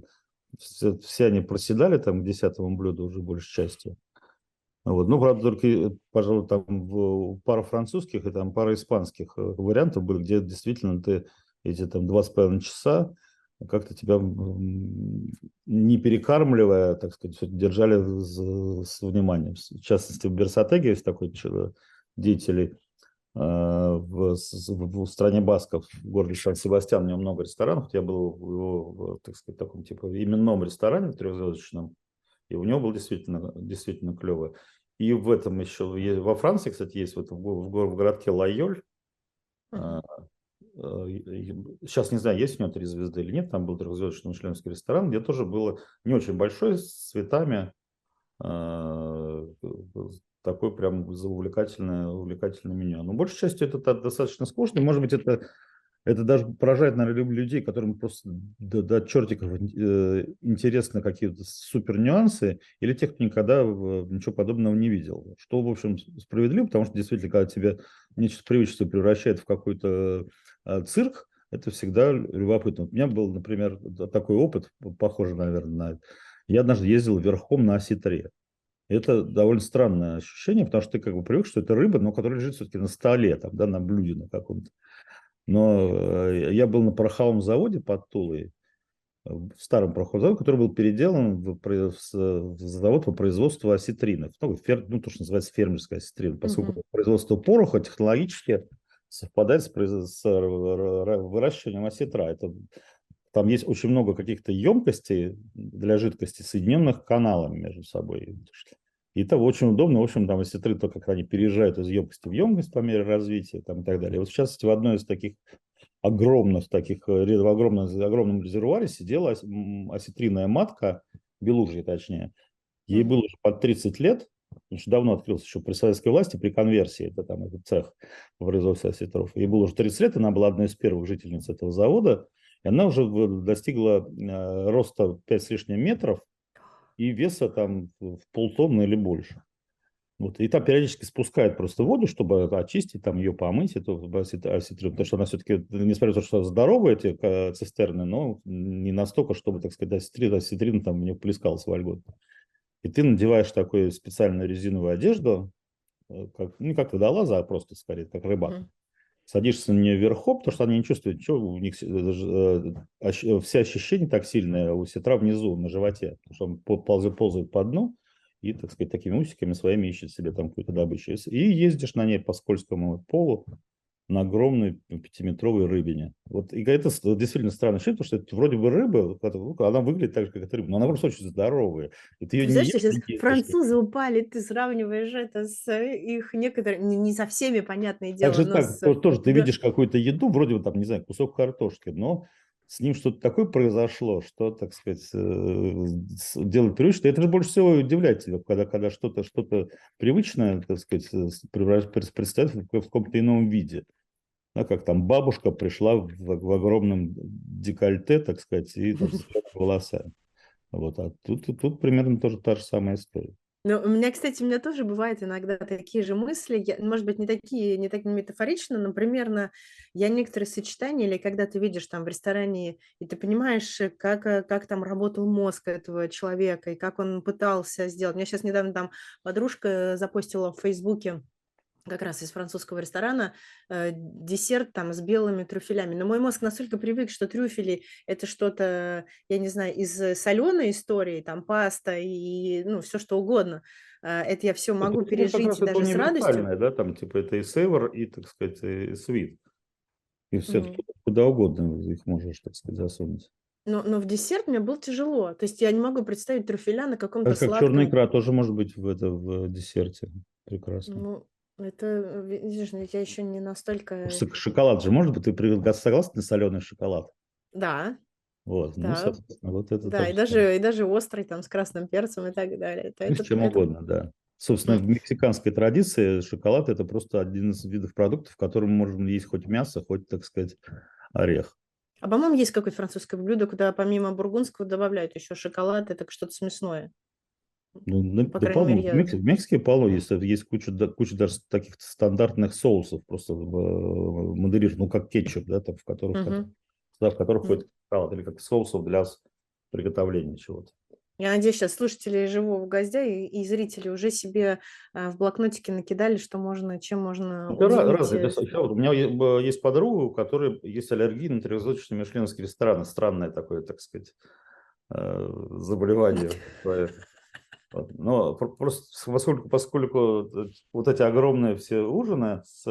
Вс все они проседали там к 10 блюду уже большей частью. Вот, ну, правда, только, э, пожалуй, там пара французских и там пара испанских, э, вариантов были, где действительно ты эти там 2,5 часа как-то тебя, не перекармливая, так сказать, держали з с вниманием. С в частности, в Берсотеге есть такой деятель, а, в с в стране басков, в городе Сан-Себастьян, у него много ресторанов. Я был в его, в, так сказать, таком типа именном ресторане трехзвездочном, и у него было действительно действительно клево. И в этом еще во Франции, кстати, есть вот в го в в городке Лайоль, и и щас не знаю, есть у него 3 звезды или нет, там был трехзвездочный мишленовский ресторан, где тоже было не очень большой, с цветами, такое прям увлекательное увлекательное меню. Но большей частью это та достаточно скучно. Может быть, это это даже поражает, наверно, лю людей, которым просто до до чертиков, э, интересны какие-то супер нюансы, или тех, кто никогда ничего подобного не видел. Что, в общем, справедливо, потому что действительно, когда тебя нечто привычное превращает в какой-то, а, цирк, это всегда любопытно. У меня был, например, такой опыт, п похожий, наверно, на это. Я однажды ездил верхом на осетре. Это довольно странное ощущение, потому что ты как бы привык, что это рыба, но которая лежит все-таки на столе, там, да, на блюде на каком-то. Но, э, я был на пороховом заводе под Тулой, в старом пороховом заводе, который был переделан в в завод по производству осетринов. Ну, фер ну, то, что называется фермерская осетрина. Поскольку производство пороха технологически совпадает с, с выращиванием осетра. Это, там есть очень много каких-то емкостей для жидкости, соединенных каналами между собой. И это очень удобно. В общем, там осетры, то, как они переезжают из емкости в емкость по мере развития там, и так далее. Вот частности, в одной из таких огромных таких, э, в огромном, огромном резервуаре сидела осетриная матка, белужья точнее. Ей было уже под 30 лет, очень давно открылся еще при советской власти, при конверсии, это там этот цех в производстве осетров. Ей было уже 30 лет, она была одной из первых жительниц этого завода, и она уже достигла э, роста 5 с лишним метров и веса там в полтонны или больше. Вот, и там периодически спускают просто воду, чтобы очистить, там ее помыть, эту осетрину, потому что она все-таки, несмотря на то, что здоровые эти э, цистерны, но не настолько, чтобы, так сказать, осетрина, осетрина там в нее плескалась вольготно. И ты надеваешь такую специальную резиновую одежду, э, как, не как водолаза, а просто скорее, как рыбак. Mm-hmm. Садишься на нее верхом, потому что они не чувствуют, что у них э, э, все ощущения так сильные у сетра внизу, на животе, потому что он ползает, ползает по дну, и, так сказать, такими усиками своими ищет себе там какую-то добычу. И ездишь на ней по скользкому полу, на огромной пятиметровой рыбине. Вот, и это действительно странно потому что это вроде бы рыба, она выглядит так же, как эта рыба, но она просто очень здоровая. И ты ее ты не знаешь, ешь, сейчас не французы упали, ты сравниваешь это с э, их некоторыми, не со всеми, понятное дело. Так же так, с... тоже ты видишь какую-то еду, вроде бы там, не знаю, кусок картошки, но с ним что-то такое произошло, что, так сказать, э, делает привычно. Это же больше всего удивляет тебя, когда, когда что-то что привычное, так сказать, представляет в каком-то ином виде да, как там бабушка пришла в, в огромном декольте, так сказать, и там, с <laughs> волосами. Вот, а тут, тут, примерно тоже та же самая история. Ну, у меня, кстати, у меня тоже бывают иногда такие же мысли, я, может быть, не такие, не так метафорично, но примерно я некоторые сочетания, или когда ты видишь там в ресторане, и ты понимаешь, как, э, как там работал мозг этого человека, и как он пытался сделать. У меня сейчас недавно там подружка запостила в Фейсбуке как раз из французского ресторана э, десерт там с белыми трюфелями. Но мой мозг настолько привык, что трюфели это что-то, я не знаю, из соленой истории, там паста и ну все что угодно. Э, это я все могу это, пережить это даже с радостью. Да, там типа это и север, и, так сказать, и свит. И все mm-hmm. куда угодно их можешь, так сказать, засунуть. Но, но в десерт мне было тяжело. То есть я не могу представить трюфеля на каком-то как, сладком... Черная икра тоже может быть в, это, в десерте. Прекрасно. Ну, это, э, видишь, ну, я еще не настолько... Шоколад же, может быть, ты согласна на соленый шоколад? Да. Вот, ну, соответственно, вот это Да, и даже, и даже острый там с красным перцем и так далее. Это, ну, с чем это... угодно, да. Собственно, в мексиканской традиции шоколад – это просто один из видов продуктов, в котором можно есть хоть мясо, хоть, так сказать, орех. А, по-моему, есть какое-то французское блюдо, куда помимо бургундского добавляют еще шоколад, это что-то смесное. Ну, ну, По да, крайней мере, я... в, Мексике, в Мексике полно есть, есть куча, да, куча даже таких стандартных соусов, просто в, модерир, ну, как кетчуп, да, там, в которых, uh-huh. в, в которых ходит салат, или как соусов для приготовления чего-то. Я надеюсь, сейчас слушатели живого гостя и, и зрители уже себе а, в блокнотике накидали, что можно, чем можно да, раз, раз, У меня есть подруга, у которой есть аллергия на трехзвездочные мишленовские рестораны. Странное такое, так сказать, э, заболевание. <laughs> Но просто поскольку, поскольку э, вот эти огромные все ужины с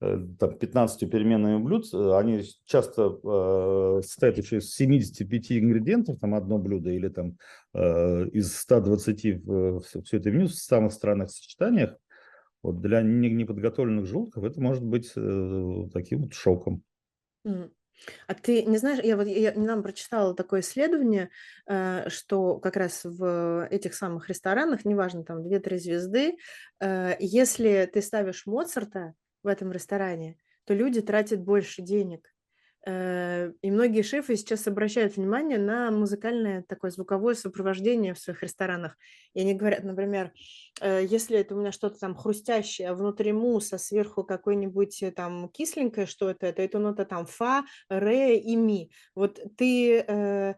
э, там, 15 переменными блюд, э, они часто э, состоят еще из 75 ингредиентов, там одно блюдо, или там э, из 120 в, все, все это меню в самых странных сочетаниях. Вот для неподготовленных желудков это может быть э, таким вот шоком. Mm. А ты не знаешь, я вот я недавно прочитала такое исследование, э, что как раз в этих самых ресторанах, неважно, там 2-3 звезды, э, если ты ставишь Моцарта в этом ресторане, то люди тратят больше денег. Э, и многие шефы сейчас обращают внимание на музыкальное такое звуковое сопровождение в своих ресторанах. И они говорят, например, э, если это у меня что-то там хрустящее, а внутри мусса, сверху какое-нибудь э, там кисленькое что-то, то это нота там фа, ре и ми. Вот ты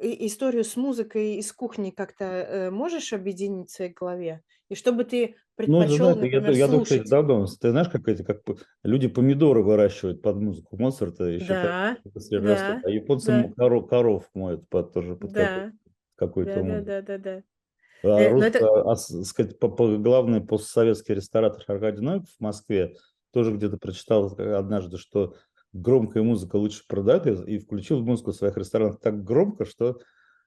историю с музыкой из кухни как-то можешь объединить в своей голове? И чтобы ты предпочел, ну, например, я, я, слушать. Я давно, ты знаешь, как эти, как люди помидоры выращивают под музыку Моцарта, еще да, как, да, а японцы да. коров, коров моют под тоже под да, какой-то да, музыку. Да, да, да, да. А, э, рус, это... а, сказать, по, по, главный постсоветский ресторатор Аркадий Новиков в Москве тоже где-то прочитал однажды, что громкая музыка лучше продает, и включил музыку в своих ресторанах так громко, что э,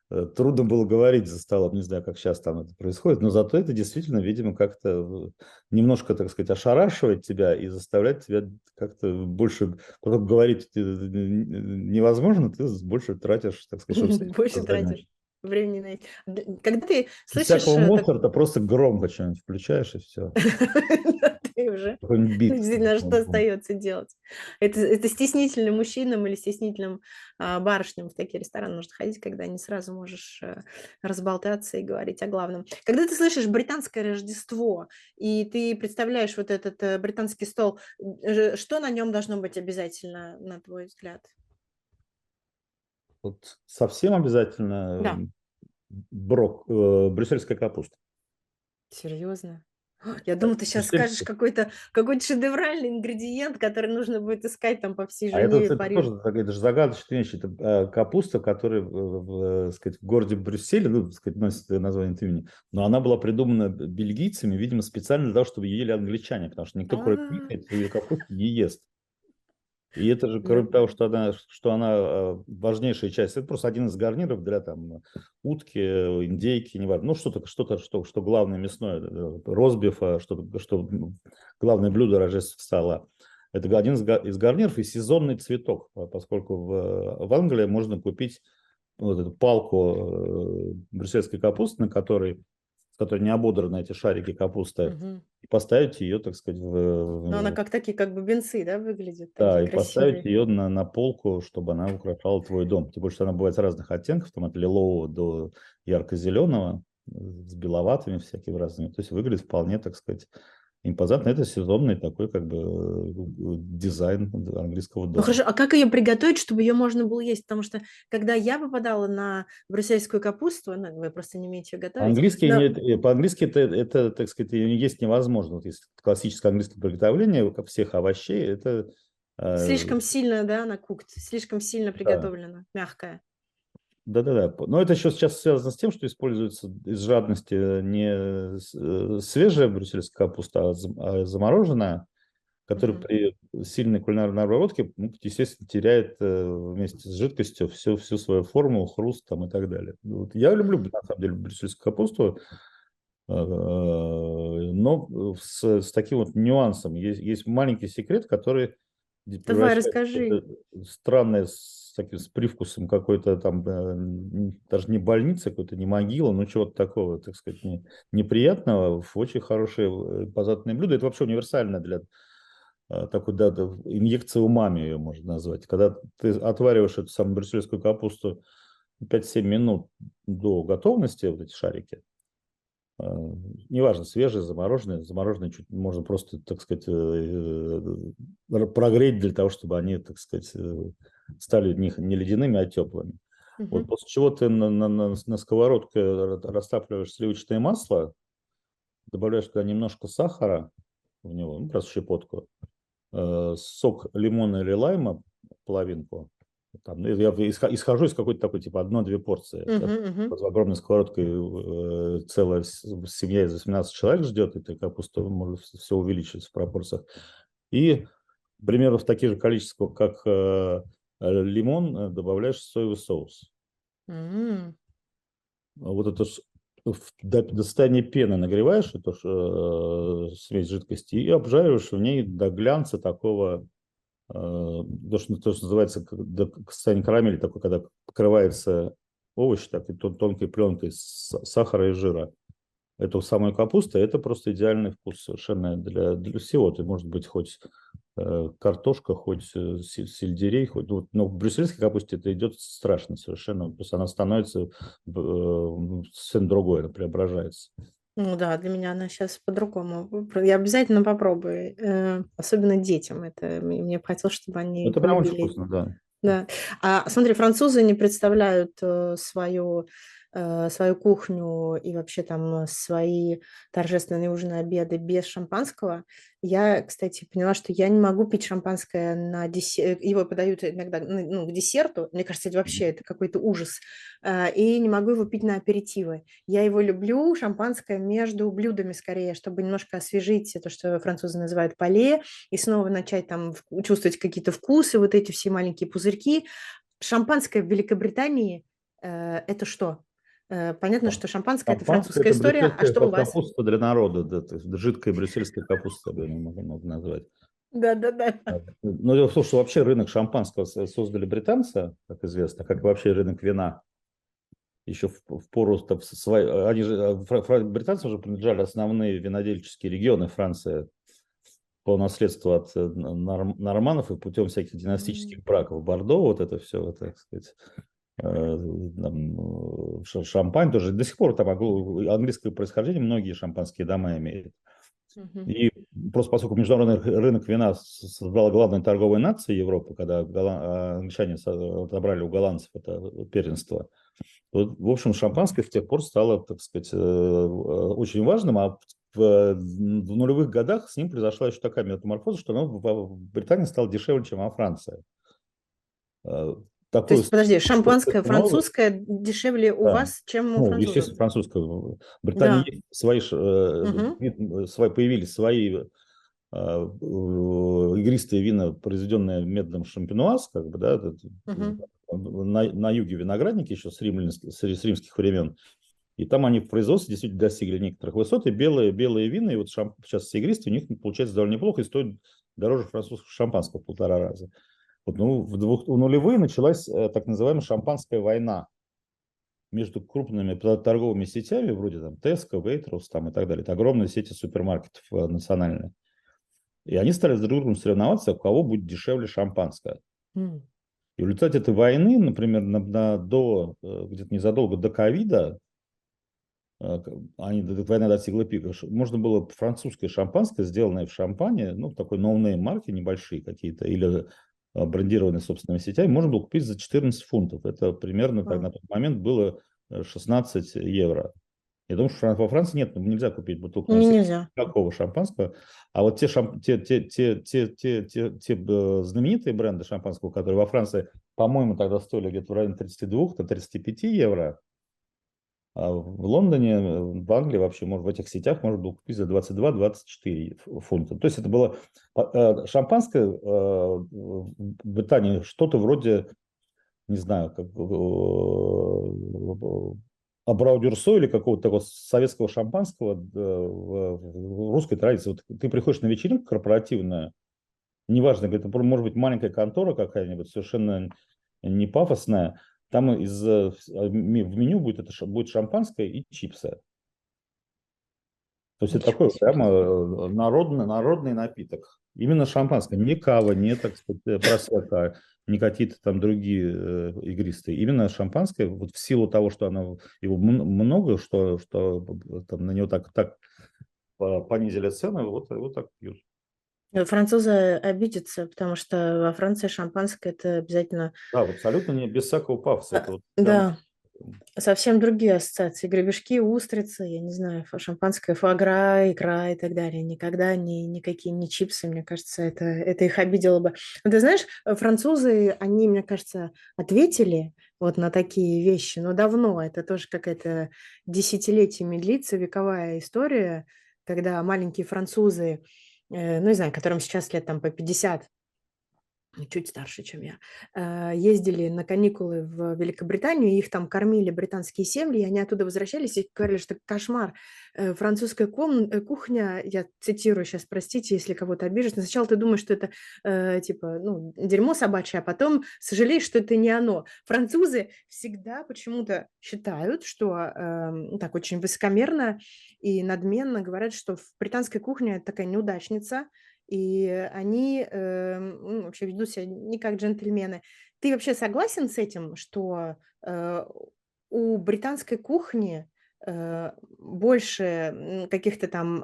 трудно было говорить за столом. Не знаю, как сейчас там это происходит, но зато это действительно, видимо, как-то немножко, так сказать, ошарашивает тебя и заставляет тебя как-то больше, поскольку говорить невозможно, ты больше тратишь, так сказать, <laughs> Больше тратишь времени найти. Когда ты слышишь... Всякого Моцарта так... просто громко что-нибудь включаешь, и все. <laughs> Ты уже действительно, <laughs> что остается делать? Это, это стеснительным мужчинам или стеснительным а, барышням в такие рестораны нужно ходить, когда не сразу можешь а, разболтаться и говорить о главном. Когда ты слышишь британское Рождество, и ты представляешь вот этот а, британский стол, что на нем должно быть обязательно, на твой взгляд? Вот совсем обязательно да. брок, э, брюссельская капуста. Серьезно? Я думаю, ты сейчас скажешь какой-то какой шедевральный ингредиент, который нужно будет искать там по всей Женеве, а это, это тоже это же загадочная вещь. Это э, капуста, которая в, в, сказать, в городе Брюсселе, ну, сказать, носит название от имени, но она была придумана бельгийцами, видимо, специально для того, чтобы ее ели англичане, потому что никто, кроме них, эту капусту не ест. И это же, кроме того, что она, что она а, важнейшая часть, это просто один из гарниров для там утки, индейки, неважно, ну что-то, что-то, что, что главное мясное, розбифа, что, что главное блюдо рождественского стола. Это один из гарниров и сезонный цветок, поскольку в, в Англии можно купить вот эту палку э, брюссельской капусты, на которой которой не ободраны эти шарики капусты, угу. и поставить ее, так сказать, в... Но она как такие, как бы бенцы, да, выглядит? Да, и красивые. поставить ее на, на полку, чтобы она украшала твой дом. Тем более, что она бывает разных оттенков, там от лилового до ярко-зеленого, с беловатыми всякими разными. То есть выглядит вполне, так сказать, импозантно. Это сезонный такой как бы э, дизайн английского дома. Ну хорошо, а как ее приготовить, чтобы ее можно было есть? Потому что когда я попадала на брюссельскую капусту, ну, вы просто не умеете ее готовить. Английский но... Э, по-английски это, это, так сказать, ее есть невозможно. Вот есть классическое английское приготовление всех овощей, это... Э, слишком сильно, да, она кукт, слишком сильно приготовлена, да. мягкая. Да-да-да. Но это еще сейчас связано с тем, что используется из жадности не э, свежая брюссельская капуста, а, а замороженная, которая при сильной кулинарной обработке, ну, естественно, теряет э, вместе с жидкостью всю, всю свою форму, хруст там и так далее. Вот. Я люблю, на самом деле, брюссельскую капусту, э, но с, с таким вот нюансом. Есть, есть маленький секрет, который Давай, расскажи. Странное с таким с привкусом какой-то там, э, даже не больницы, какой-то не могила, но чего-то такого, так сказать, не, неприятного, очень хорошее э, позатное блюдо. Это вообще универсально для э, такой да, инъекции умами ее можно назвать. Когда ты отвариваешь эту самую брюссельскую капусту 5-7 минут до готовности, вот эти шарики, неважно, свежие, замороженные, замороженные чуть можно просто, так сказать, прогреть для того, чтобы они, так сказать, стали не, не ледяными, а теплыми. Угу. Вот после чего ты на, на, на, на сковородке растапливаешь сливочное масло, добавляешь туда немножко сахара в него, ну, просто щепотку, э, сок лимона или лайма, половинку, там, ну, я исхожу из какой-то такой, типа, одной-две порции. Uh-huh, uh-huh. огромной сковородкой э, целая семья из 18 человек ждет, и ты капусту может все увеличить в пропорциях. И примерно в таких же количествах, как э, Э, лимон, э, добавляешь соевый соус. Mm. Вот это до, до состояния пены нагреваешь эту э, смесь жидкости и обжариваешь в ней до глянца такого, э, то, что, то, что называется до состояния карамели, такой, когда покрывается овощ так, и тон, тонкой пленкой сахара и жира эту самую капусту, это просто идеальный вкус совершенно для, для всего. Ты, может быть, хоть э, картошка, хоть э, сельдерей, хоть... Ну, но в брюссельской капусте это идет страшно совершенно. То есть она становится э, совсем другой, она преображается. Ну да, для меня она сейчас по-другому. Я обязательно попробую. Э, особенно детям. Это мне бы хотелось, чтобы они... Это прям очень вкусно, да. Да. А смотри, французы не представляют э, свою свою кухню и вообще там свои торжественные ужины, обеды без шампанского. Я, кстати, поняла, что я не могу пить шампанское на десерт. Его подают иногда ну, к десерту. Мне кажется, это вообще это какой-то ужас. Э, и не могу его пить на аперитивы. Я его люблю, шампанское между блюдами скорее, чтобы немножко освежить то, что французы называют пале, и снова начать там чувствовать какие-то вкусы, вот эти все маленькие пузырьки. Шампанское в Великобритании э, это что? Э, понятно, что шампанское, это французская это история, а что у вас? Капуста для народа, да, то есть жидкая брюссельская капуста, я не могу назвать. Да, да, да. Но дело в том, что вообще рынок шампанского создали британцы, как известно, как вообще рынок вина. Еще в, в пору там, свои, они же, э, британцы уже принадлежали основные винодельческие регионы Франции по наследству от э, норманов и путем всяких династических браков. Бордо, вот это все, так сказать, там, шампань тоже. До сих пор там английское происхождение многие шампанские дома имеют. И просто поскольку международный рынок вина создала главной торговой нацией Европы, когда англичане отобрали у голландцев это первенство, вот, в общем, шампанское с тех пор стало, так сказать, очень важным, а в, в нулевых годах с ним произошла еще такая метаморфоза, что оно в Британии стало дешевле, чем во Франции. Такое, То есть, подожди, шампанское французское новое. дешевле у да. вас, чем у ну, французов? естественно, французское. В Британии да. свои, угу. свои, появились свои э, игристые вина, произведенные методом шампинуаз, как бы, да, угу. на, на юге виноградники еще с, римлянских, с римских времен, и там они в производстве действительно достигли некоторых высот, и белые, белые вина, и вот шамп... сейчас все игристые, у них получается довольно неплохо, и стоит дороже французского шампанского в полтора раза. Вот, ну, в, двух, в нулевые началась э, так называемая шампанская война между крупными торговыми сетями, вроде там Tesco, Waitrose там, и так далее. Это огромные сети супермаркетов э, национальные. И они стали с друг другом соревноваться, у кого будет дешевле шампанское. Mm. И в результате этой войны, например, на, на, до, э, где-то незадолго до ковида, они, война достигла пика, можно было французское шампанское, сделанное в шампане, ну, такой новые марки небольшие какие-то, или а, брендированные собственными сетями, можно было купить за 14 фунтов. Это примерно так, на тот момент было 16 э, евро. Я думаю, что во Франции нет, ну, нельзя купить бутылку нельзя. какого шампанского. А вот те, шамп... те, те, те, те, те, те, те э, знаменитые бренды шампанского, которые во Франции, по-моему, тогда стоили где-то в районе 32-35 евро, а в Лондоне, э, в Англии вообще, может, в этих сетях можно было купить за 22-24 фунта. То есть это было э, шампанское э, в Британии что-то вроде, не знаю, как абраудюрсо или какого-то такого советского шампанского в русской традиции. Вот ты приходишь на вечеринку корпоративную, неважно, это может быть маленькая контора какая-нибудь, совершенно не пафосная, там из, э, в меню будет, это, будет шампанское и чипсы. То есть это такой прямо э, народный, народный напиток. Именно шампанское. Не кава, не, так сказать, э, просека, не какие-то там другие э, игристые. Именно шампанское, вот в силу того, что оно, его много, что, что там на него так, так понизили цены, вот, вот так пьют. Э, французы обидятся, потому что во Франции шампанское это обязательно... Да, абсолютно не без всякого пафоса. Это вот да, совсем другие ассоциации. Гребешки, устрицы, я не знаю, шампанское, фуагра, икра и так далее. Никогда ни, никакие не чипсы, мне кажется, это, это их обидело бы. Но ты знаешь, э, французы, они, мне кажется, ответили вот на такие вещи, но давно. Это тоже какая-то десятилетиями длится, вековая история, когда маленькие французы ну, не знаю, которым сейчас лет там по 50, ну, чуть старше, чем я, э, ездили на каникулы в Великобританию, их там кормили британские семьи, и они оттуда возвращались и говорили, что кошмар, э, французская кухня, я цитирую сейчас, простите, если кого-то обижу, сначала ты думаешь, что это типа, ну, дерьмо собачье, а потом сожалеешь, что это не оно. Французы всегда почему-то считают, что эм, так очень высокомерно и надменно говорят, что в британской кухне такая неудачница, и они э, ну, вообще ведут себя не как джентльмены. Ты вообще согласен с этим, что э, у британской кухни э, больше каких-то там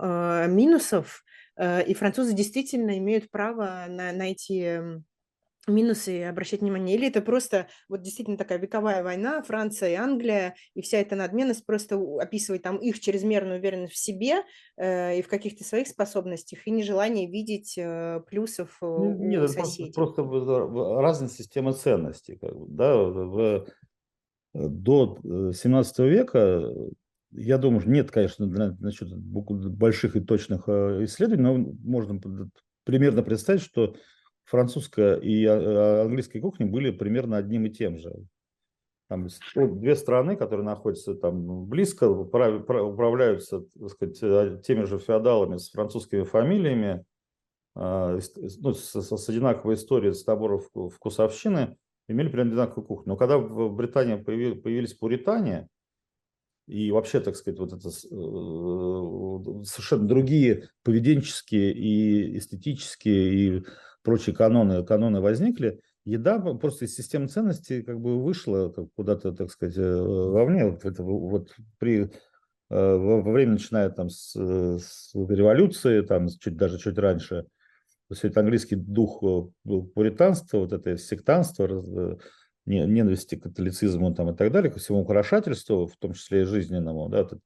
минусов, и французы действительно имеют право на, на эти минусы обращать внимание? Или это просто вот действительно такая вековая война, Франция и Англия, и вся эта надменность просто описывает там их чрезмерную уверенность в себе, э, и в каких-то своих способностях, и нежелание видеть, э, плюсов э, Ну, нет, у это просто, просто разная система ценностей. Как бы, да, в- до э, 17 века, э, я думаю, что нет, конечно, для- насчет больших и точных э, исследований, но можно примерно представить, что французская и а, а, английская кухня были примерно одним и тем же. Там вот две страны, которые находятся там близко, управ- управ- управляются так сказать, э, теми же феодалами с французскими фамилиями, ну, с, одинаковой историей с наборов вку- вкусовщины, имели примерно одинаковую кухню. Но когда в Британии появи- появились пуритане, и вообще, так сказать, вот это э, совершенно другие поведенческие и эстетические и прочие каноны, каноны возникли, еда просто из системы ценностей как бы вышла как куда-то, так сказать, э, вовне. Вот, это, вот при э, во время, начиная там с, э, с революции, там чуть даже чуть раньше, есть это английский дух пуританства, вот это сектанство, ненависти к католицизму там, и так далее, ко всему украшательству, в том числе и жизненному. Да, этот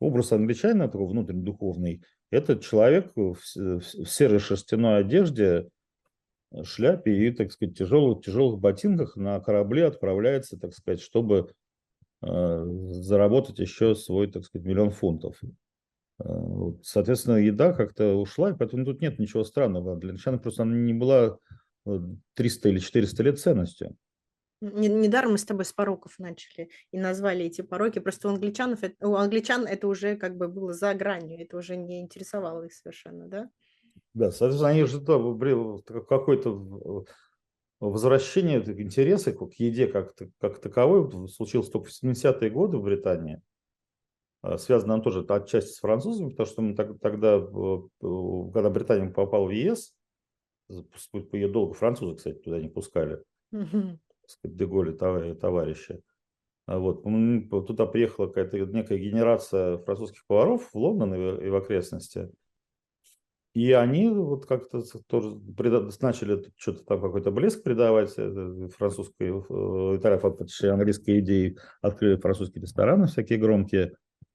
образ англичанина, такой внутренний духовный, это человек в, в серой шерстяной одежде, шляпе и, так сказать, тяжелых, тяжелых ботинках на корабле отправляется, так сказать, чтобы э, заработать еще свой, так сказать, миллион фунтов. Э, Соответственно, еда как-то ушла, поэтому тут нет ничего странного. Для англичан просто она не была э, 300 или 400 лет ценностью. Не недаром мы с тобой с пороков начали и назвали эти пороки. Просто у англичанов у англичан это уже как бы было за гранью, это уже не интересовало их совершенно, да? Да, соответственно, они же да, какое-то возвращение интереса к еде как, как таковой случилось только в 70-е годы в Британии. А, Связано оно тоже отчасти с французами, потому что мы так- тогда, когда Британия попала в ЕС, ее долго французы, кстати, туда не пускали, Мгм. так сказать, Деголь и товар- товарищи. Вот, туда приехала какая-то некая генерация французских поваров в Лондон и в окрестности. И они вот как-то тоже прида- начали что-то там какой-то блеск придавать э, французской, э, точнее, английской идее, открыли французские рестораны всякие громкие.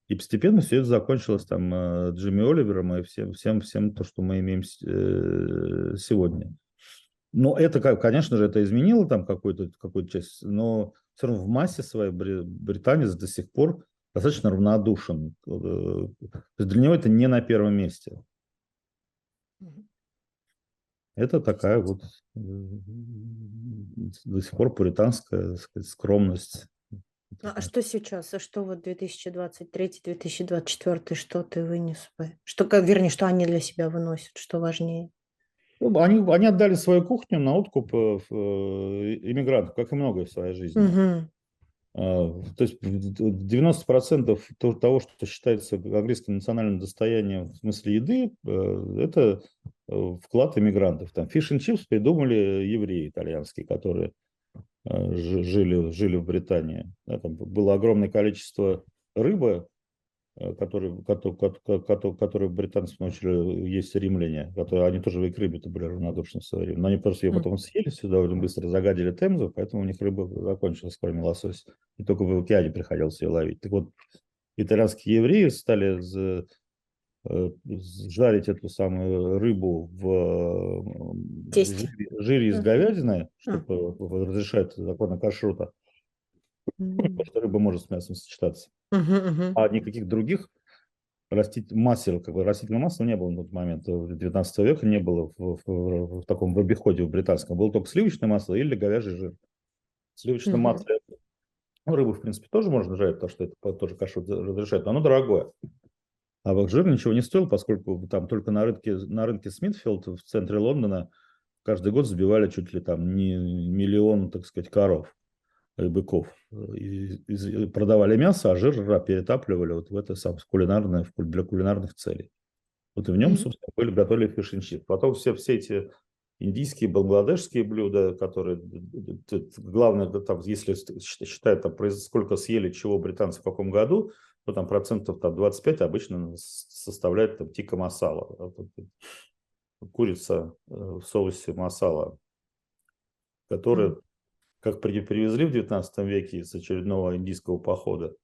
И постепенно все это закончилось там э, Джимми Оливером и всем, всем, всем то, что мы имеем э, сегодня. Но это, конечно же, это изменило там какую-то какую часть, но все равно в массе своей Бри- британец до сих пор достаточно равнодушен. Э, то есть Для него это не на первом месте. Это такая вот до сих пор пуританская сказать, скромность. А а что сейчас? А что вот 2023-2024, что ты вынес бы? Что, как, вернее, что они для себя выносят, что важнее? Ну, Они, они отдали свою кухню на откуп э, э, иммигрантов, как и многое в своей жизни. Мгм. А, То есть в 90% то- того, что считается английским национальным достоянием в смысле еды, э, это э, вклад иммигрантов. Там fish and chips придумали евреи итальянские, которые э, жи- жили, жили в Британии. Там было огромное количество рыбы, которые, которые, которые британцы научили есть римляне, которые, они тоже и к рыбе-то были равнодушны в свое время. Но они просто ее потом съели все довольно быстро, загадили темзу, поэтому у них рыба закончилась, кроме лосося. И только в океане приходилось ее ловить. Так вот, итальянские евреи стали за- э, жарить эту самую рыбу в э, Тесте. жире, из говядины, М. что разрешает закон кашрута, что рыба может с мясом сочетаться. А никаких других растить, масел, как бы растительного масла не было на тот момент. В 19 века не было в, в- в таком в обиходе в британском. Было только сливочное масло или говяжий жир. Мгм. масле ну, рыбу, в принципе, тоже можно жарить, потому что это тоже кашрут разрешает, но оно дорогое. А вот жир ничего не стоил, поскольку там только на рынке, на рынке Смитфилд в центре Лондона каждый год забивали чуть ли там не миллион, так сказать, коров быков. И, и продавали мясо, а жир перетапливали вот в это самое кулинарное, для кулинарных целей. Вот и в нем, собственно, были готовили фиш. Потом все, все эти индийские, бангладешские блюда, которые, главное, там, если счит- считать, там, сколько съели чего британцы в каком году, то там процентов там, 25 обычно составляет там, тика масала. Это Курица э, в соусе масала. которая. Как при, привезли в 19 веке с очередного индийского похода,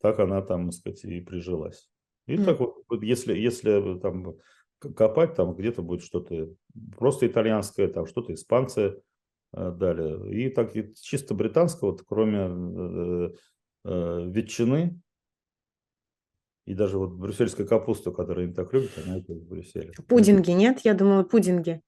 так она там, так сказать, и прижилась. И mm. так вот, если, если там копать, там где-то будет что-то просто итальянское, там что-то испанцы э, дали. И так и чисто британского, вот, кроме э, э, ветчины, и даже вот брюссельская капуста, которую они так любят, она это в Брюсселе. Пудинги, нет? Я думала, пудинги.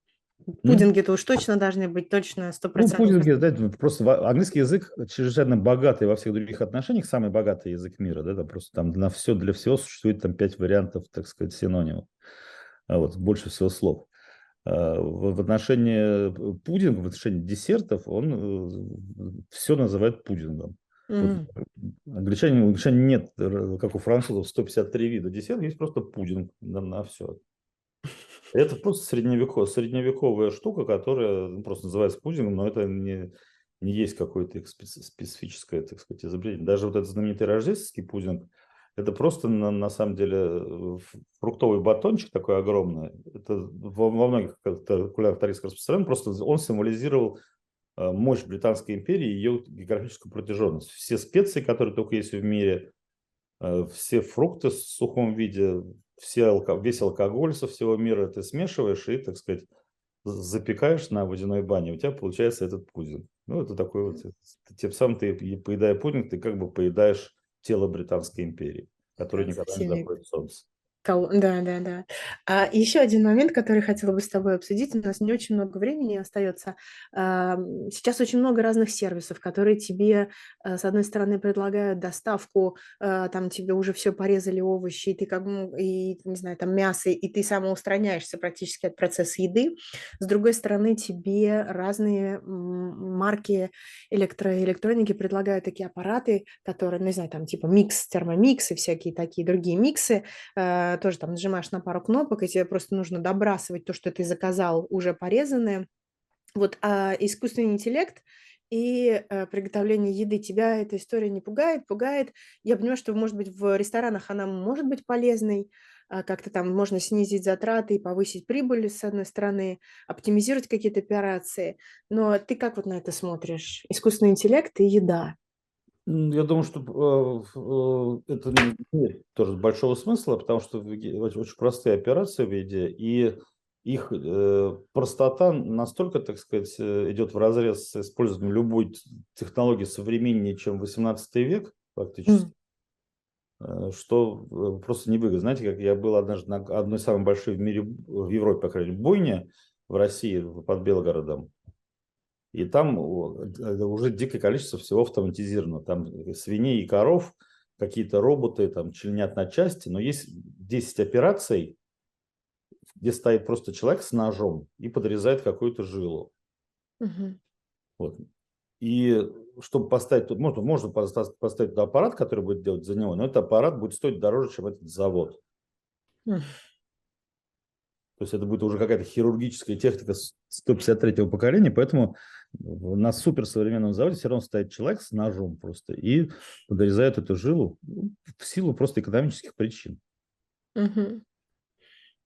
Пудинги-то уж точно должны быть, точно 100%. Ну, пудинги, да, ну, просто английский язык чрезвычайно богатый во всех других отношениниях, самый богатый язык мира, да, там просто там на все, для всего существует там пять вариантов, так сказать, синонимов, а вот, больше всего слов. А, в отношении пудинга, в отношении десертов, он э, все называет пудингом. Mm-hmm. Вот, англичане, англичане нет, как у французов, 153 вида десертов, есть просто пудинг на, на все. Это просто средневековая, средневековая штука, которая ну, просто называется пудингом, но это не, не есть какое-то специфическое, так сказать, изобретение. Даже вот этот знаменитый рождественский пудинг, это просто на, на самом деле фруктовый батончик такой огромный. Это во, во многих кулинарных тарифах распространен. Просто он символизировал э, мощь Британской империи и ее географическую протяженность. Все специи, которые только есть в мире, э, все фрукты в сухом виде, все алко... весь алкоголь со всего мира ты смешиваешь и, так сказать, запекаешь на водяной бане, у тебя получается этот пудинг. Ну, это такой вот, тем самым ты, поедая пудинг, ты как бы поедаешь тело Британской империи, которое никогда не заходит в солнце. Да, да, да. А еще один момент, который хотела бы с тобой обсудить. У нас не очень много времени остается. Сейчас очень много разных сервисов, которые тебе, э, с одной стороны, предлагают доставку, э, там тебе уже все порезали овощи, и ты как и, не знаю, там мясо, и ты самоустраняешься практически от процесса еды. С другой стороны, тебе разные марки электроэлектроники предлагают такие аппараты, которые, ну, не знаю, там типа микс, термомикс и всякие такие другие миксы, э, тоже там нажимаешь на пару кнопок, и тебе просто нужно добрасывать то, что ты заказал, уже порезанное. Вот, а искусственный интеллект и э, приготовление еды тебя эта история не пугает, пугает. Я понимаю, что, может быть, в ресторанах она может быть полезной, а как-то там можно снизить затраты и повысить прибыль, с одной стороны, оптимизировать какие-то операции. Но ты как вот на это смотришь? Искусственный интеллект и еда. Я думаю, что э, это не имеет тоже большого смысла, потому что очень простые операции в виде, и их э, простота настолько, так сказать, э, идет в разрез с использованием любой технологии современнее, чем 18 век практически, mm. что просто невыгодно. Знаете, как я был однажды на одной самой большой в мире, в Европе, по крайней мере, бойне в России под Белгородом. И там уже дикое количество всего автоматизировано. Там свиней и коров, какие-то роботы там членят на части, но есть 10 операций, где стоит просто человек с ножом и подрезает какую-то жилу. Угу. Вот. И чтобы поставить тут, можно, можно поставить туда аппарат, который будет делать за него, но этот аппарат будет стоить дороже, чем этот завод. Ух. То есть это будет уже какая-то хирургическая техника 153-го поколения, поэтому на суперсовременном заводе все равно стоит человек с ножом просто и подрезает эту жилу ну, в силу просто экономических причин. Угу.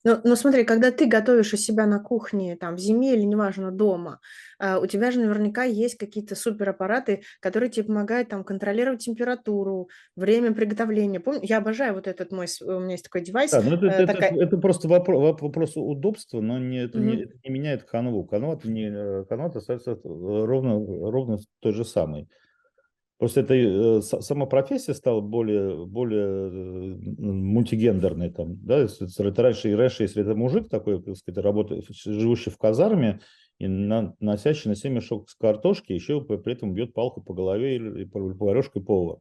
Ну, ну смотри, когда ты готовишь у себя на кухне, там, в зиме или неважно, дома, а, у тебя же наверняка есть какие-то супераппараты, которые тебе помогают там контролировать температуру, время приготовления. Помню, я обожаю вот этот мой, у меня есть такой девайс. Да, ну это, э, такая... это, это просто вопрос, вопрос удобства, но не, это, mm-hmm. не, это не меняет канву. Канва, не, э, канва остается ровно, ровно той же самой. Просто это э, сама профессия стала более, более э, мультигендерной. Там, да? Это раньше, раньше, если это мужик такой, так сказать, работает, живущий в казарме, и на, носящий на себе мешок с картошки, еще при этом бьет палку по голове или поварешкой повар.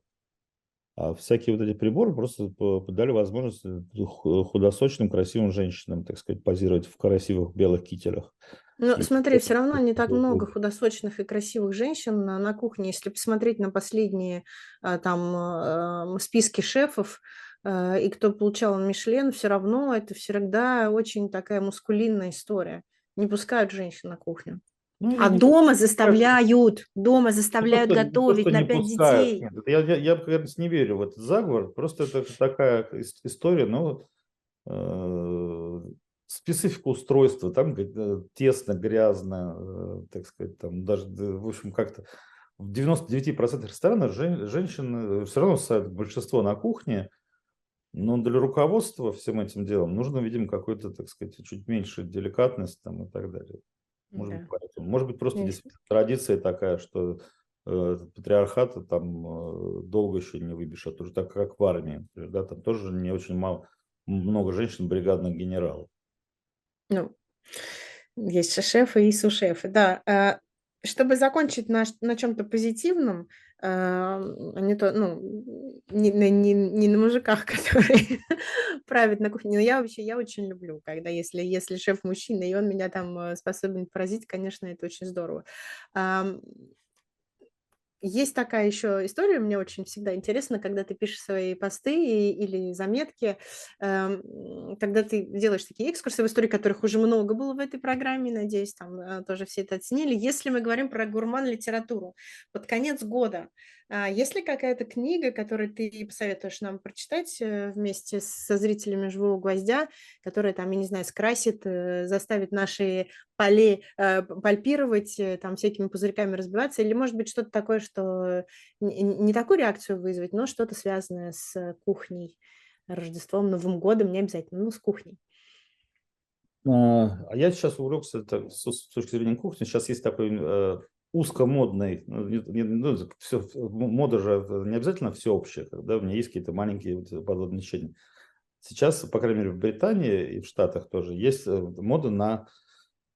А всякие вот эти приборы просто дали возможность э, худосочным, красивым женщинам, так сказать, позировать в красивых белых кителях. Ну, смотри, все равно не так много худосочных и красивых женщин на, кухне. Если посмотреть на последние а, там э, списки шефов, э, и кто получал Мишлен, все равно это всегда очень такая мускулинная история. Не пускают женщин на кухню. Ну, а дома заставляют, дома заставляют просто, готовить просто на пять детей. Нет, я, я, я, конечно, не верю в этот заговор. Просто это такая история, но э, специфика устройства, там э, тесно, грязно, э, так сказать, там даже, в общем, как-то в 99% ресторанов жен, женщины все равно большинство на кухне, но для руководства всем этим делом нужно, видимо, какой-то, так сказать, чуть меньше деликатность там и так далее. Может, Да. быть, поэтому. Может быть, просто действительно традиция такая, что э, патриархата там э, долго еще не выбьешь, это уже так, как в армии, да, там тоже не очень мало, много женщин бригадных генералов. Ну, есть шефы и сушефы, да. А, чтобы закончить на, на чем-то позитивном, а, а не то, ну, не, не, не на мужиках, <laughs> которые правят на кухне, но я вообще, я очень люблю, когда если, если шеф мужчина, и он меня там э, способен поразить, конечно, это очень здорово. Есть такая еще история, мне очень всегда интересно, когда ты пишешь свои посты или заметки, эм, когда ты делаешь такие экскурсы в истории, которых уже много было в этой программе, надеюсь, там э, тоже все это оценили. Если мы говорим про гурман-литературу, под конец года, есть ли какая-то книга, которую ты посоветуешь нам прочитать э, вместе со зрителями «Живого гвоздя», которая там, я не знаю, скрасит, э, заставит наши поле э, пальпировать, там всякими пузырьками разбиваться, или, может быть, что-то такое, что не такую реакцию вызвать, но что-то связанное с кухней, Рождеством, Новым годом, не обязательно, ну, с кухней. А а я сейчас увлекся с точки зрения кухни. Сейчас есть такой э, узкомодный, ну, ну, м- мода же это не обязательно всеобщая, когда у меня есть какие-то маленькие подводные течения. Сейчас, по крайней мере, в Британии и в Штатах тоже есть э, мода на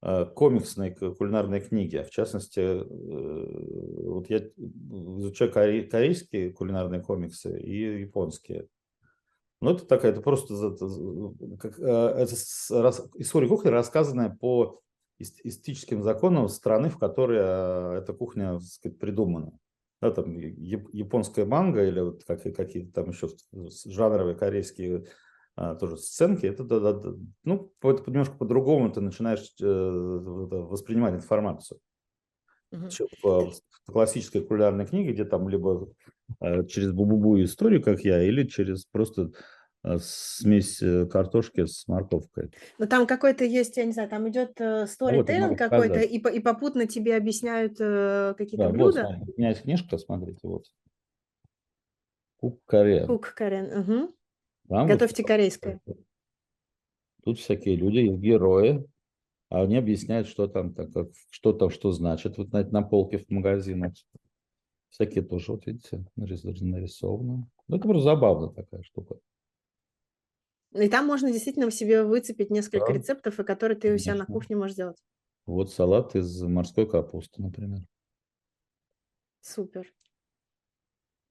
э, комиксные ку- кулинарные книги. А В частности, э, вот я изучаю коре- корейские кулинарные комиксы и японские. Ну, это такая, это просто как, э, это история кухни, рассказанная по эстетическим законам страны, в которой э, эта кухня, так сказать, придумана. Да, там яп- японская манга или вот как- какие-то там еще жанровые корейские а, тоже сценки, это, да- да- да, ну, это немножко по-другому ты начинаешь э, воспринимать информацию в в классической кулинарной книге, где там либо э, через бубубу историю, как я, или через просто э, смесь э, картошки с морковкой. Но там какой-то есть, я не знаю, там идет, э, А вот сторителлинг какой-то, и и попутно тебе объясняют, э, какие-то Да, вот, блюда? смотри, у меня есть книжка, смотрите, вот. Кук Корея. Кук Карен, мгм. Там вот Готовьте корейское. тут всякие люди, есть герои, а они объясняют, что там, так, как, что там, что значит. Вот на, на полке в магазинах. Всякие тоже, вот видите, нарисовано. Ну, это просто забавно такая штука. И там можно действительно в себе выцепить несколько Да. рецептов, и которые ты у себя на Конечно. кухне можешь делать. Вот салат из морской капусты, например. Супер.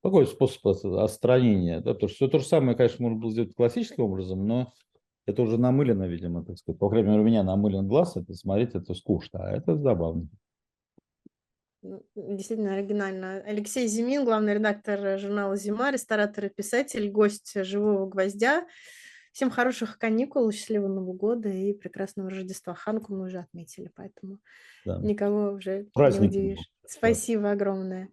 Такой способ от- отстранения. Да? Потому что все то же самое, конечно, можно было сделать классическим образом, но это уже намылено, видимо, так сказать. По крайней мере, у меня намылен глаз, это смотреть, это скучно, а это забавно. Действительно оригинально. Алексей Зимин, главный редактор э, журнала «Зима», ресторатор и писатель, гость «Живого гвоздя». Всем хороших каникул, счастливого Нового года и прекрасного Рождества. Ханку мы уже отметили, поэтому Да. никого уже не Праздники. удивишь. Спасибо огромное.